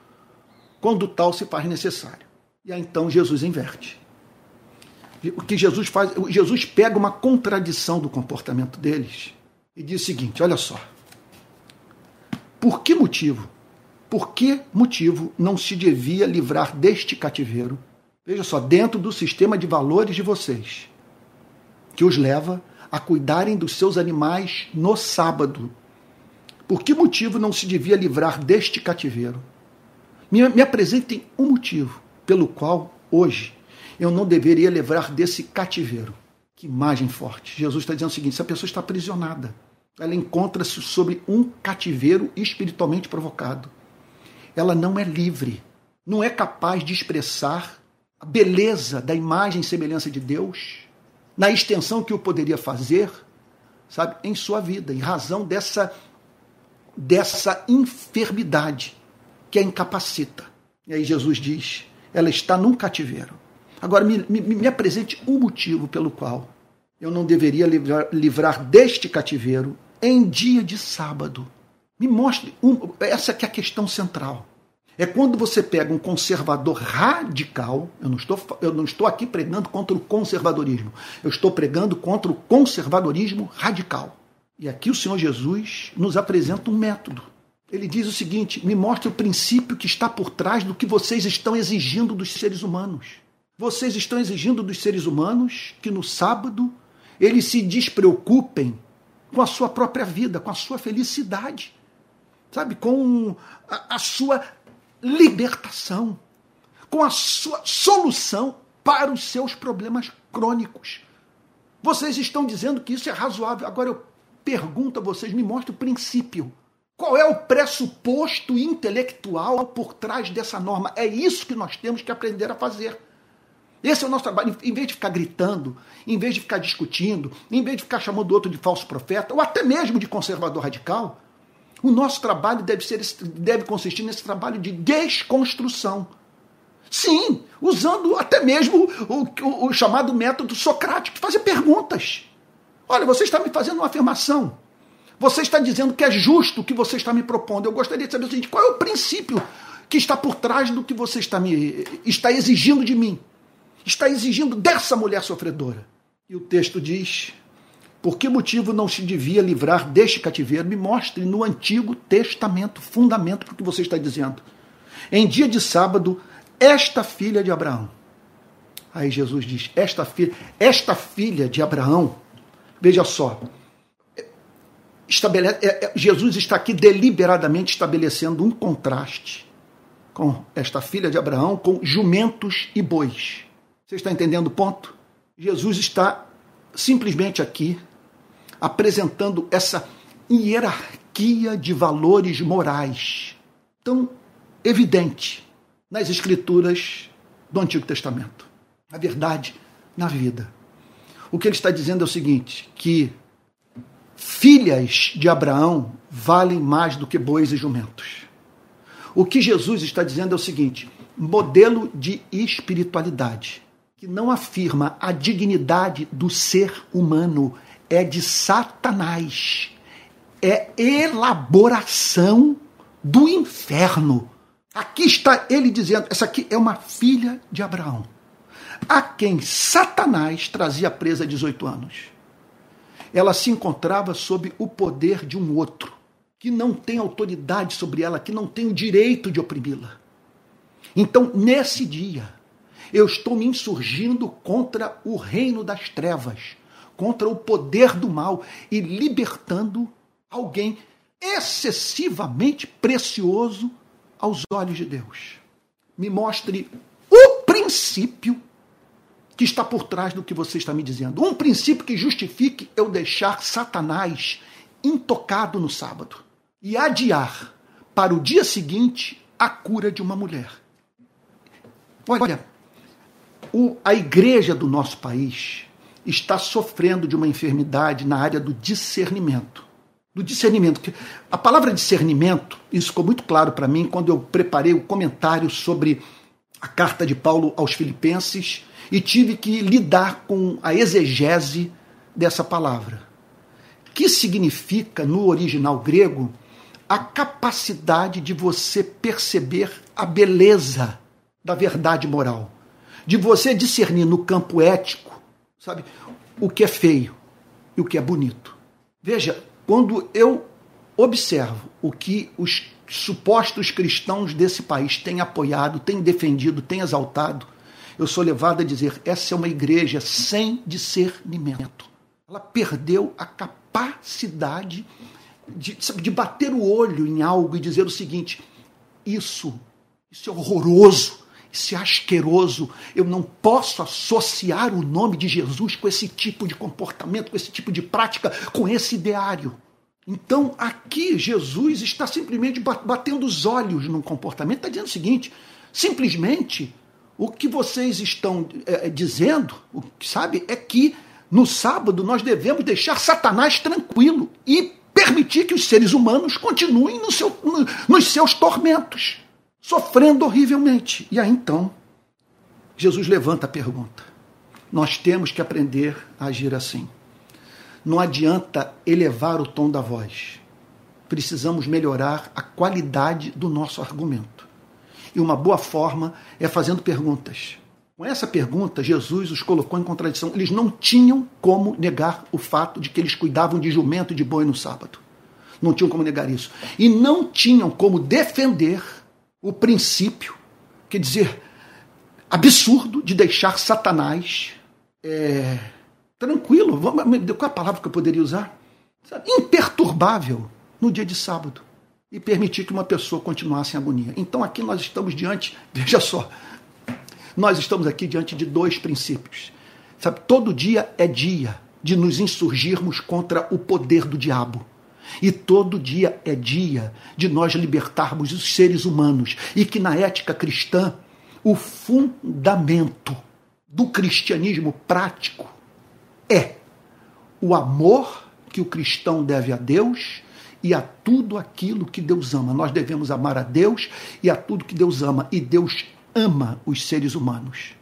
quando tal se faz necessário. E aí então Jesus inverte. O que Jesus faz, Jesus pega uma contradição do comportamento deles e diz o seguinte: olha só. Por que motivo? Por que motivo não se devia livrar deste cativeiro? Veja só, dentro do sistema de valores de vocês, que os leva a cuidarem dos seus animais no sábado. Por que motivo não se devia livrar deste cativeiro? Me, me apresentem um motivo pelo qual hoje eu não deveria livrar desse cativeiro. Que imagem forte. Jesus está dizendo o seguinte: essa pessoa está aprisionada ela encontra-se sobre um cativeiro espiritualmente provocado. Ela não é livre, não é capaz de expressar a beleza da imagem e semelhança de Deus na extensão que o poderia fazer, sabe, em sua vida, em razão dessa dessa enfermidade que a incapacita. E aí Jesus diz: ela está num cativeiro. Agora me, me, me apresente um motivo pelo qual eu não deveria livrar, livrar deste cativeiro em dia de sábado. Me mostre, um, essa que é a questão central. É quando você pega um conservador radical, eu não, estou, eu não estou aqui pregando contra o conservadorismo, eu estou pregando contra o conservadorismo radical. E aqui o Senhor Jesus nos apresenta um método. Ele diz o seguinte: me mostre o princípio que está por trás do que vocês estão exigindo dos seres humanos. Vocês estão exigindo dos seres humanos que no sábado eles se despreocupem com a sua própria vida, com a sua felicidade, sabe? Com a, a sua libertação, com a sua solução para os seus problemas crônicos. Vocês estão dizendo que isso é razoável. Agora eu pergunto a vocês, me mostre o princípio. Qual é o pressuposto intelectual por trás dessa norma? É isso que nós temos que aprender a fazer. Esse é o nosso trabalho. Em vez de ficar gritando, em vez de ficar discutindo, em vez de ficar chamando o outro de falso profeta, ou até mesmo de conservador radical, o nosso trabalho deve, ser, deve consistir nesse trabalho de desconstrução. Sim, usando até mesmo o, o, o chamado método socrático, fazer perguntas. Olha, você está me fazendo uma afirmação. Você está dizendo que é justo o que você está me propondo. Eu gostaria de saber o seguinte: qual é o princípio que está por trás do que você está me está exigindo de mim? Está exigindo dessa mulher sofredora. E o texto diz: Por que motivo não se devia livrar deste cativeiro? Me mostre no Antigo Testamento fundamento para o que você está dizendo. Em dia de sábado, esta filha de Abraão. Aí Jesus diz: Esta filha, esta filha de Abraão, veja só, estabelece, é, é, Jesus está aqui deliberadamente estabelecendo um contraste com esta filha de Abraão com jumentos e bois. Você está entendendo o ponto? Jesus está simplesmente aqui apresentando essa hierarquia de valores morais tão evidente nas escrituras do Antigo Testamento. Na verdade, na vida. O que ele está dizendo é o seguinte: que filhas de Abraão valem mais do que bois e jumentos. O que Jesus está dizendo é o seguinte: modelo de espiritualidade que não afirma a dignidade do ser humano é de Satanás. É elaboração do inferno. Aqui está ele dizendo: essa aqui é uma filha de Abraão, a quem Satanás trazia presa há 18 anos. ela se encontrava sob o poder de um outro, que não tem autoridade sobre ela, que não tem o direito de oprimi-la. Então, nesse dia, eu estou me insurgindo contra o reino das trevas, contra o poder do mal e libertando alguém excessivamente precioso aos olhos de Deus. Me mostre o princípio que está por trás do que você está me dizendo. Um princípio que justifique eu deixar Satanás intocado no sábado e adiar para o dia seguinte a cura de uma mulher. Olha, o, a igreja do nosso país está sofrendo de uma enfermidade na área do discernimento. Do discernimento. A palavra discernimento, isso ficou muito claro para mim quando eu preparei o comentário sobre a carta de Paulo aos Filipenses e tive que lidar com a exegese dessa palavra, que significa, no original grego, a capacidade de você perceber a beleza da verdade moral, de você discernir no campo ético, sabe, o que é feio e o que é bonito. Veja, quando eu observo o que os supostos cristãos desse país têm apoiado, têm defendido, têm exaltado, eu sou levado a dizer: essa é uma igreja sem discernimento. Ela perdeu a capacidade de, de bater o olho em algo e dizer o seguinte: isso, isso é horroroso, é asqueroso. Eu não posso associar o nome de Jesus com esse tipo de comportamento, com esse tipo de prática, com esse ideário. Então, aqui, Jesus está simplesmente batendo os olhos num comportamento, está dizendo o seguinte: simplesmente o que vocês estão é, dizendo, sabe, é que no sábado nós devemos deixar Satanás tranquilo e permitir que os seres humanos continuem no seu, no, nos seus tormentos, sofrendo horrivelmente. E aí então, Jesus levanta a pergunta. Nós temos que aprender a agir assim. Não adianta elevar o tom da voz. Precisamos melhorar a qualidade do nosso argumento. E uma boa forma é fazendo perguntas. Com essa pergunta, Jesus os colocou em contradição. Eles não tinham como negar o fato de que eles cuidavam de jumento e de boi no sábado. Não tinham como negar isso. E não tinham como defender o princípio, quer dizer, absurdo de deixar Satanás é, tranquilo. Qual é a palavra que eu poderia usar? Imperturbável no dia de sábado e permitir que uma pessoa continuasse em agonia. Então aqui nós estamos diante, <laughs> veja só, nós estamos aqui diante de dois princípios. Sabe, todo dia é dia de nos insurgirmos contra o poder do diabo. E todo dia é dia de nós libertarmos os seres humanos. E que na ética cristã, o fundamento do cristianismo prático é o amor que o cristão deve a Deus e a tudo aquilo que Deus ama. Nós devemos amar a Deus e a tudo que Deus ama. E Deus ama os seres humanos.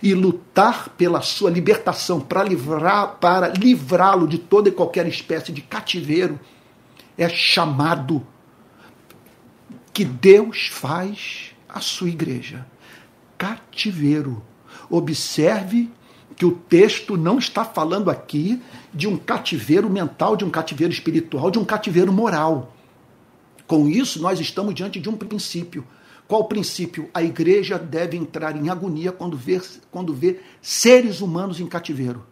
E lutar pela sua libertação para livrar, para livrá-lo de toda e qualquer espécie de cativeiro é chamado que Deus faz à sua igreja. Cativeiro. Observe que o texto não está falando aqui de um cativeiro mental, de um cativeiro espiritual, de um cativeiro moral. Com isso, nós estamos diante de um princípio. Qual princípio? A igreja deve entrar em agonia quando vê, quando vê seres humanos em cativeiro.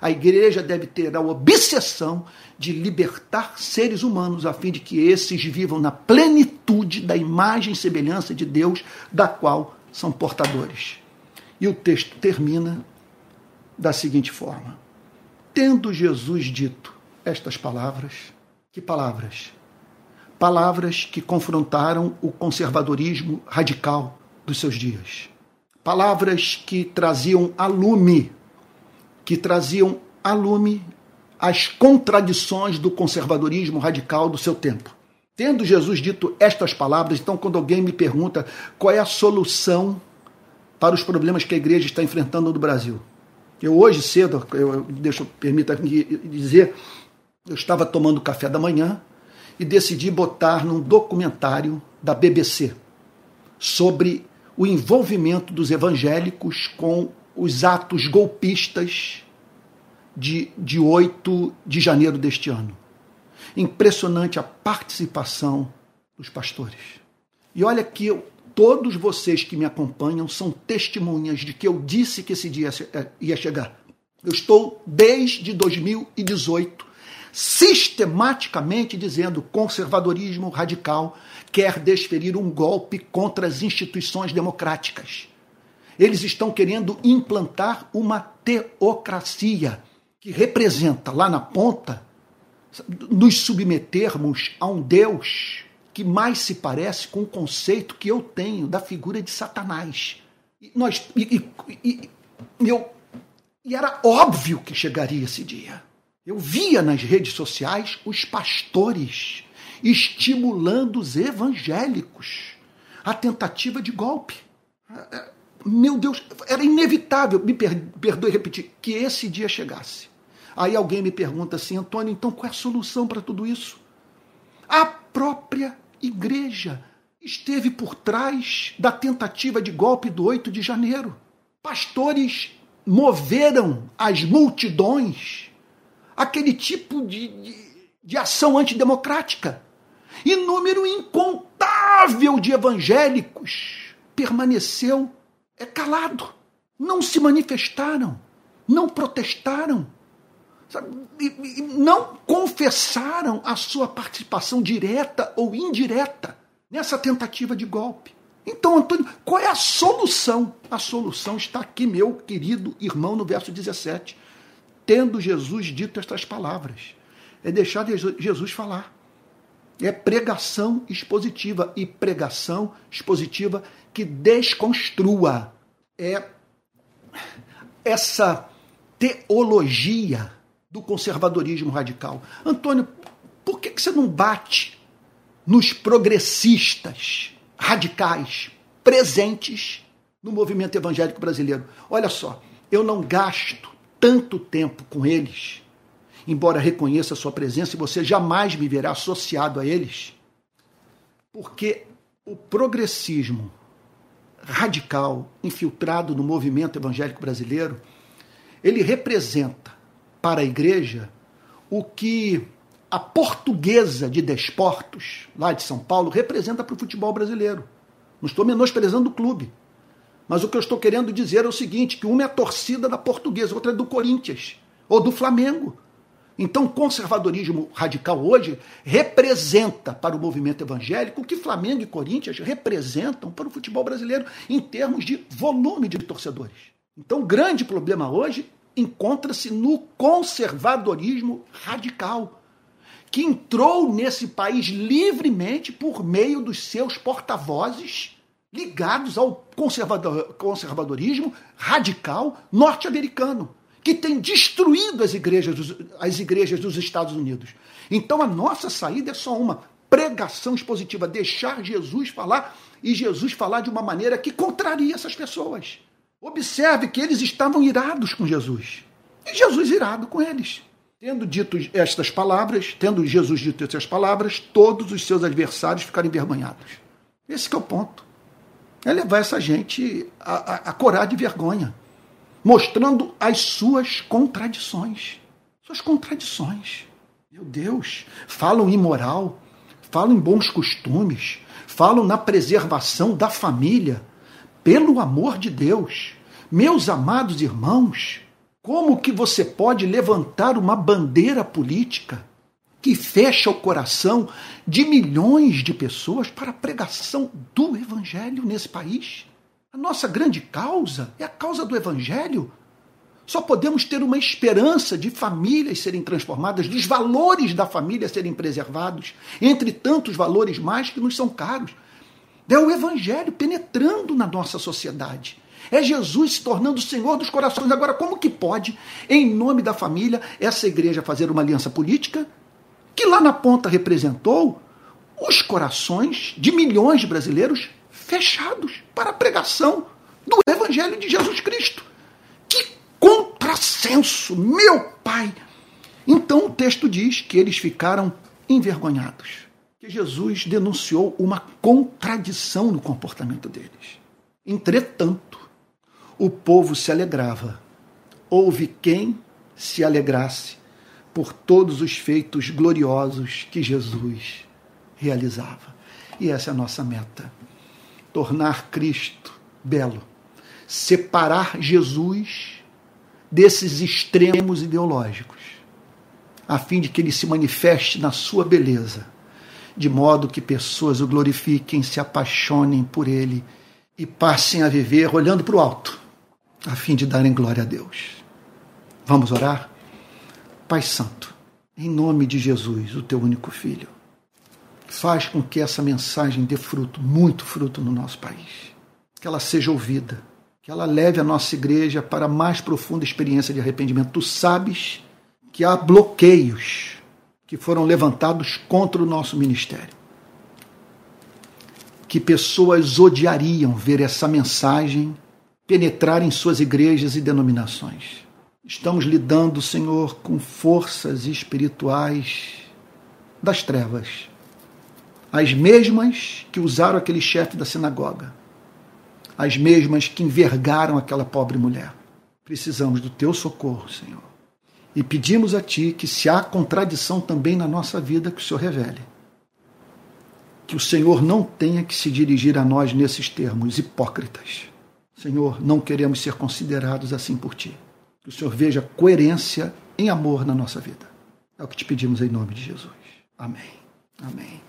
A igreja deve ter a obsessão de libertar seres humanos a fim de que esses vivam na plenitude da imagem e semelhança de Deus, da qual são portadores. E o texto termina da seguinte forma: Tendo Jesus dito estas palavras, que palavras? Palavras que confrontaram o conservadorismo radical dos seus dias. Palavras que traziam a lume, que traziam a lume as contradições do conservadorismo radical do seu tempo. Tendo Jesus dito estas palavras, então, quando alguém me pergunta qual é a solução para os problemas que a igreja está enfrentando no Brasil, eu hoje cedo, eu, deixa, permita-me dizer, eu estava tomando café da manhã e decidi botar num documentário da BBC sobre o envolvimento dos evangélicos com os atos golpistas de, de 8 de janeiro deste ano. Impressionante a participação dos pastores. E olha que eu, todos vocês que me acompanham são testemunhas de que eu disse que esse dia ia chegar. Eu estou desde 2018 sistematicamente dizendo conservadorismo radical quer desferir um golpe contra as instituições democráticas. Eles estão querendo implantar uma teocracia que representa lá na ponta nos submetermos a um Deus que mais se parece com o conceito que eu tenho da figura de Satanás. E, nós, e, e, e, e era óbvio que chegaria esse dia. Eu via nas redes sociais os pastores estimulando os evangélicos à tentativa de golpe. Meu Deus, era inevitável, me perdoe repetir, que esse dia chegasse. Aí alguém me pergunta assim, Antônio, então qual é a solução para tudo isso? A própria igreja esteve por trás da tentativa de golpe do 8 de janeiro. Pastores moveram as multidões aquele tipo de, de, de ação antidemocrática. E número incontável de evangélicos permaneceu é, calado. Não se manifestaram, não protestaram, e, e não confessaram a sua participação direta ou indireta nessa tentativa de golpe. Então, Antônio, qual é a solução? A solução está aqui, meu querido irmão, no verso 17 tendo Jesus dito estas palavras. É deixar Jesus falar. É pregação expositiva. E pregação expositiva que desconstrua. É essa teologia do conservadorismo radical. Antônio, por que você não bate nos progressistas radicais presentes no movimento evangélico brasileiro? Olha só, eu não gasto tanto tempo com eles, embora reconheça a sua presença e você jamais me verá associado a eles, porque o progressismo radical infiltrado no movimento evangélico brasileiro, ele representa para a igreja o que a portuguesa de desportos, lá de São Paulo, representa para o futebol brasileiro. Não estou menosprezando o clube. Mas o que eu estou querendo dizer é o seguinte: que uma é a torcida da portuguesa, outra é do Corinthians ou do Flamengo. Então, o conservadorismo radical hoje representa para o movimento evangélico o que Flamengo e Corinthians representam para o futebol brasileiro em termos de volume de torcedores. Então, o grande problema hoje encontra-se no conservadorismo radical, que entrou nesse país livremente por meio dos seus porta-vozes ligados ao conservador, conservadorismo radical norte-americano, que tem destruído as igrejas, dos, as igrejas dos Estados Unidos. Então a nossa saída é só uma pregação expositiva, deixar Jesus falar e Jesus falar de uma maneira que contraria essas pessoas. Observe que eles estavam irados com Jesus. E Jesus irado com eles. Tendo dito estas palavras, tendo Jesus dito estas palavras, todos os seus adversários ficaram envergonhados. Esse é o ponto é levar essa gente a, a, a corar de vergonha, mostrando as suas contradições. Suas contradições. Meu Deus, falam em moral, falam em bons costumes, falam na preservação da família. Pelo amor de Deus, meus amados irmãos, como que você pode levantar uma bandeira política que fecha o coração de milhões de pessoas para a pregação do Evangelho nesse país. A nossa grande causa é a causa do Evangelho. Só podemos ter uma esperança de famílias serem transformadas, dos valores da família serem preservados, entre tantos valores mais que nos são caros. É o Evangelho penetrando na nossa sociedade. É Jesus se tornando o Senhor dos corações. Agora, como que pode, em nome da família, essa igreja fazer uma aliança política que lá na ponta representou os corações de milhões de brasileiros fechados para a pregação do Evangelho de Jesus Cristo. Que contrassenso, meu Pai! Então o texto diz que eles ficaram envergonhados, que Jesus denunciou uma contradição no comportamento deles. Entretanto, o povo se alegrava. Houve quem se alegrasse por todos os feitos gloriosos que Jesus realizava. E essa é a nossa meta: tornar Cristo belo, separar Jesus desses extremos ideológicos, a fim de que ele se manifeste na sua beleza, de modo que pessoas o glorifiquem, se apaixonem por ele e passem a viver olhando para o alto, a fim de darem glória a Deus. Vamos orar? Pai Santo, em nome de Jesus, o teu único filho, faz com que essa mensagem dê fruto, muito fruto no nosso país. Que ela seja ouvida, que ela leve a nossa igreja para a mais profunda experiência de arrependimento. Tu sabes que há bloqueios que foram levantados contra o nosso ministério. Que pessoas odiariam ver essa mensagem penetrar em suas igrejas e denominações. Estamos lidando, Senhor, com forças espirituais das trevas. As mesmas que usaram aquele chefe da sinagoga. As mesmas que envergaram aquela pobre mulher. Precisamos do teu socorro, Senhor. E pedimos a Ti que, se há contradição também na nossa vida, que o Senhor revele. Que o Senhor não tenha que se dirigir a nós nesses termos hipócritas. Senhor, não queremos ser considerados assim por Ti. Que o Senhor veja coerência em amor na nossa vida. É o que te pedimos em nome de Jesus. Amém. Amém.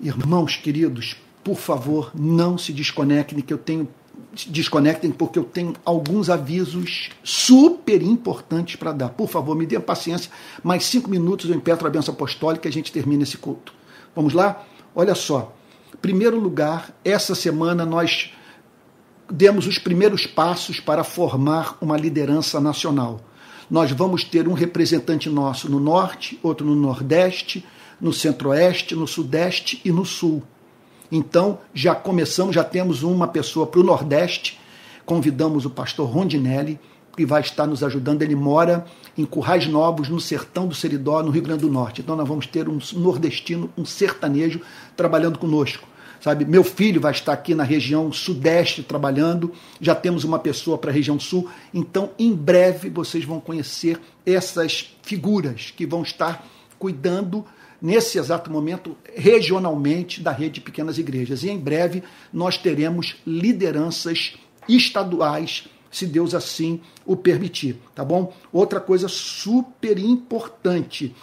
Irmãos queridos, por favor, não se desconectem, que eu tenho desconectem porque eu tenho alguns avisos super importantes para dar. Por favor, me dê paciência. Mais cinco minutos eu impetro a benção apostólica e a gente termina esse culto. Vamos lá? Olha só. Primeiro lugar, essa semana nós demos os primeiros passos para formar uma liderança nacional. Nós vamos ter um representante nosso no norte, outro no nordeste, no centro-oeste, no sudeste e no sul. Então, já começamos, já temos uma pessoa para o nordeste, convidamos o pastor Rondinelli, que vai estar nos ajudando. Ele mora em Currais Novos, no sertão do Seridó, no Rio Grande do Norte. Então, nós vamos ter um nordestino, um sertanejo, trabalhando conosco sabe? Meu filho vai estar aqui na região sudeste trabalhando, já temos uma pessoa para a região sul, então em breve vocês vão conhecer essas figuras que vão estar cuidando nesse exato momento regionalmente da rede de pequenas igrejas. E em breve nós teremos lideranças estaduais, se Deus assim o permitir, tá bom? Outra coisa super importante,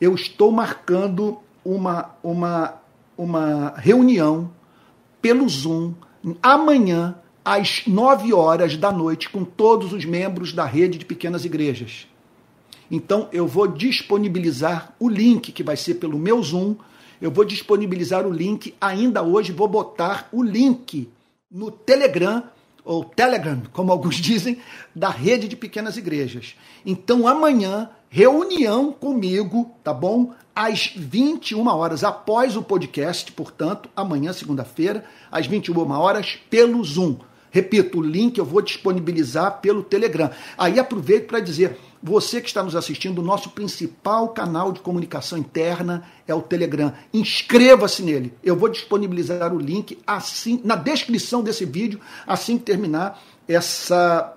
eu estou marcando uma uma uma reunião pelo Zoom amanhã às 9 horas da noite com todos os membros da rede de pequenas igrejas. Então eu vou disponibilizar o link que vai ser pelo meu Zoom. Eu vou disponibilizar o link ainda hoje, vou botar o link no Telegram ou Telegram, como alguns <laughs> dizem, da rede de pequenas igrejas. Então amanhã reunião comigo, tá bom? Às 21 horas, após o podcast, portanto, amanhã, segunda-feira, às 21 horas, pelo Zoom. Repito, o link eu vou disponibilizar pelo Telegram. Aí aproveito para dizer, você que está nos assistindo, o nosso principal canal de comunicação interna é o Telegram. Inscreva-se nele. Eu vou disponibilizar o link assim na descrição desse vídeo assim que terminar essa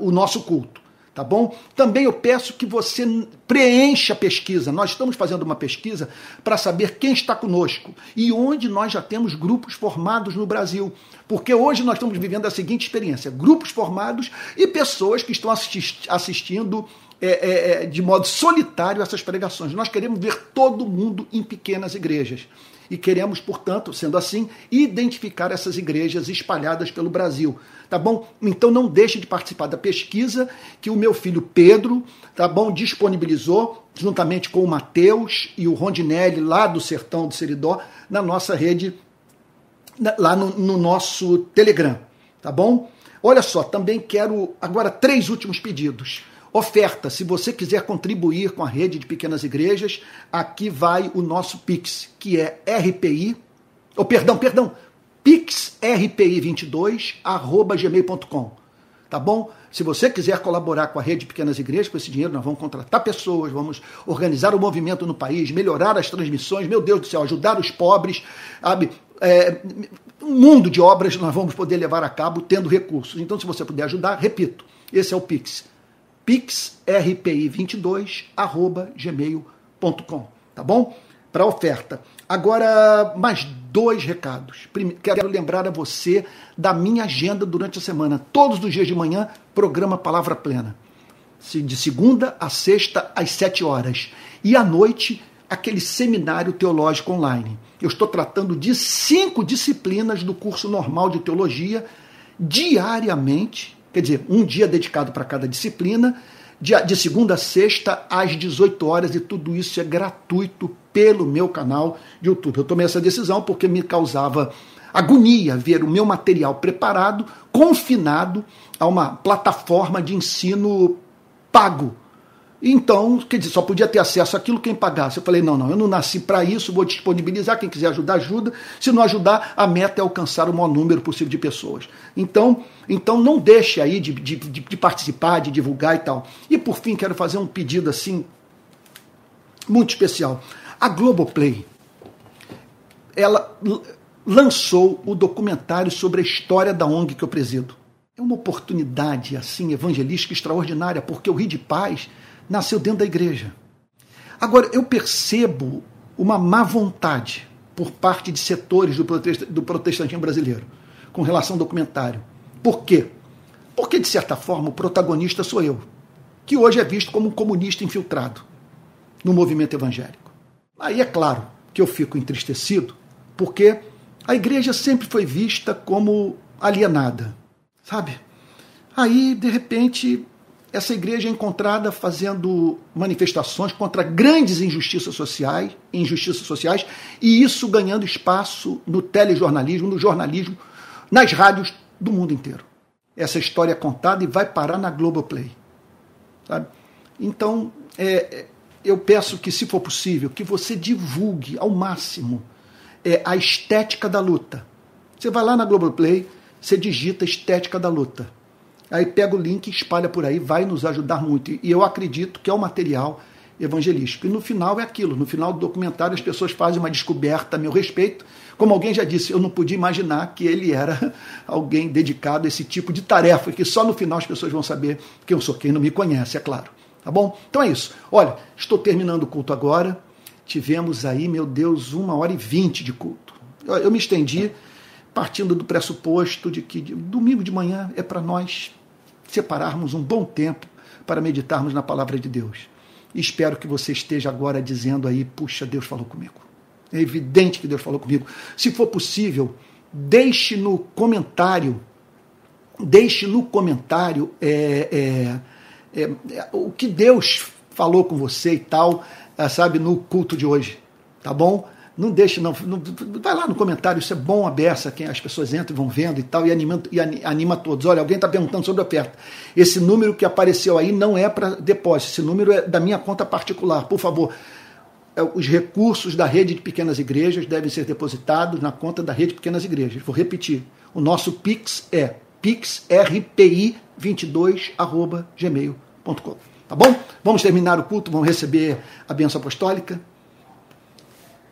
o nosso culto tá bom? Também eu peço que você preencha a pesquisa. Nós estamos fazendo uma pesquisa para saber quem está conosco e onde nós já temos grupos formados no Brasil. Porque hoje nós estamos vivendo a seguinte experiência: grupos formados e pessoas que estão assistindo é, é, é, de modo solitário essas pregações. Nós queremos ver todo mundo em pequenas igrejas e queremos, portanto, sendo assim, identificar essas igrejas espalhadas pelo Brasil. Tá bom? Então não deixe de participar da pesquisa que o meu filho Pedro, tá bom, disponibilizou juntamente com o Mateus e o Rondinelli lá do sertão do Seridó na nossa rede lá no, no nosso Telegram, tá bom? Olha só, também quero agora três últimos pedidos. Oferta, se você quiser contribuir com a rede de pequenas igrejas, aqui vai o nosso Pix, que é RPI, oh, perdão, perdão, pixrpi22 arroba gmail.com. Tá bom? Se você quiser colaborar com a rede de pequenas igrejas, com esse dinheiro, nós vamos contratar pessoas, vamos organizar o movimento no país, melhorar as transmissões, meu Deus do céu, ajudar os pobres, sabe? É, um mundo de obras nós vamos poder levar a cabo tendo recursos. Então, se você puder ajudar, repito, esse é o Pix pixrpi22@gmail.com, tá bom? Para oferta. Agora, mais dois recados. Primeiro, quero lembrar a você da minha agenda durante a semana. Todos os dias de manhã, programa Palavra Plena. De segunda a sexta, às sete horas. E à noite, aquele seminário teológico online. Eu estou tratando de cinco disciplinas do curso normal de teologia diariamente, quer dizer, um dia dedicado para cada disciplina, de, segunda a sexta às 18 horas, e tudo isso é gratuito pelo meu canal de YouTube. Eu tomei essa decisão porque me causava agonia ver o meu material preparado, confinado a uma plataforma de ensino pago então, quer dizer, só podia ter acesso àquilo quem pagasse. Eu falei, não, não, eu não nasci para isso, vou disponibilizar, quem quiser ajudar, ajuda. Se não ajudar, a meta é alcançar o maior número possível de pessoas. Então, então não deixe aí de, de, de, participar, de divulgar e tal. E por fim, quero fazer um pedido assim, muito especial. A Globoplay, ela lançou o documentário sobre a história da ONG que eu presido. É uma oportunidade, assim, evangelística extraordinária, porque o Rio de Paz nasceu dentro da igreja. Agora, eu percebo uma má vontade por parte de setores do protestantismo brasileiro com relação ao documentário. Por quê? Porque, de certa forma, o protagonista sou eu, que hoje é visto como um comunista infiltrado no movimento evangélico. Aí é claro que eu fico entristecido, porque a igreja sempre foi vista como alienada, sabe? Aí, de repente, essa igreja é encontrada fazendo manifestações contra grandes injustiças sociais, injustiças sociais, e isso ganhando espaço no telejornalismo, no jornalismo, nas rádios do mundo inteiro. Essa história é contada e vai parar na Globoplay. Sabe? Então, é, eu peço que, se for possível, que você divulgue ao máximo é, a estética da luta. Você vai lá na Globoplay, você digita estética da luta Aí pega o link espalha por aí, vai nos ajudar muito. E eu acredito que é o material evangelístico. E no final é aquilo, no final do documentário as pessoas fazem uma descoberta a meu respeito. Como alguém já disse, eu não podia imaginar que ele era <laughs> alguém dedicado a esse tipo de tarefa, que só no final as pessoas vão saber quem eu sou, quem não me conhece, é claro. Tá bom? Então é isso. Olha, estou terminando o culto agora. Tivemos aí, meu Deus, uma hora e vinte de culto. Eu, eu me estendi partindo do pressuposto de que domingo de manhã é para nós separarmos um bom tempo para meditarmos na palavra de Deus. Espero que você esteja agora dizendo aí: puxa, Deus falou comigo. É evidente que Deus falou comigo. Se for possível, deixe no comentário, deixe no comentário é, é, é, o que Deus falou com você e tal, é, sabe, no culto de hoje. Tá bom? Não deixe, não, não, Vai lá no comentário, isso é bom a beça, quem as pessoas entram e vão vendo e tal, e anima, e anima todos. Olha, alguém está perguntando sobre oferta. Esse número que apareceu aí não é para depósito, esse número é da minha conta particular. Por favor, é, os recursos da rede de pequenas igrejas devem ser depositados na conta da rede de pequenas igrejas. Vou repetir. O nosso Pix é pixrpi22@gmail.com. Tá bom? Vamos terminar o culto, vamos receber a bênção apostólica.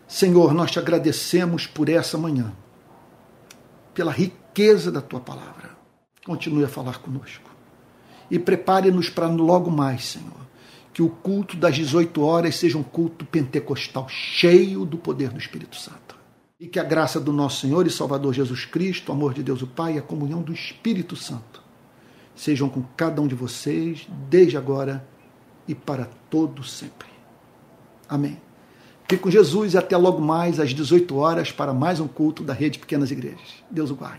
Senhor, nós te agradecemos por essa manhã, pela riqueza da tua palavra. Continue a falar conosco. E prepare-nos para logo mais, Senhor, que o culto das 18 horas seja um culto pentecostal, cheio do poder do Espírito Santo. E que a graça do nosso Senhor e Salvador Jesus Cristo, o amor de Deus o Pai e a comunhão do Espírito Santo sejam com cada um de vocês, desde agora e para todo sempre. Amém. Fique com Jesus e até logo mais às 18 horas para mais um culto da Rede Pequenas Igrejas. Deus o guarde.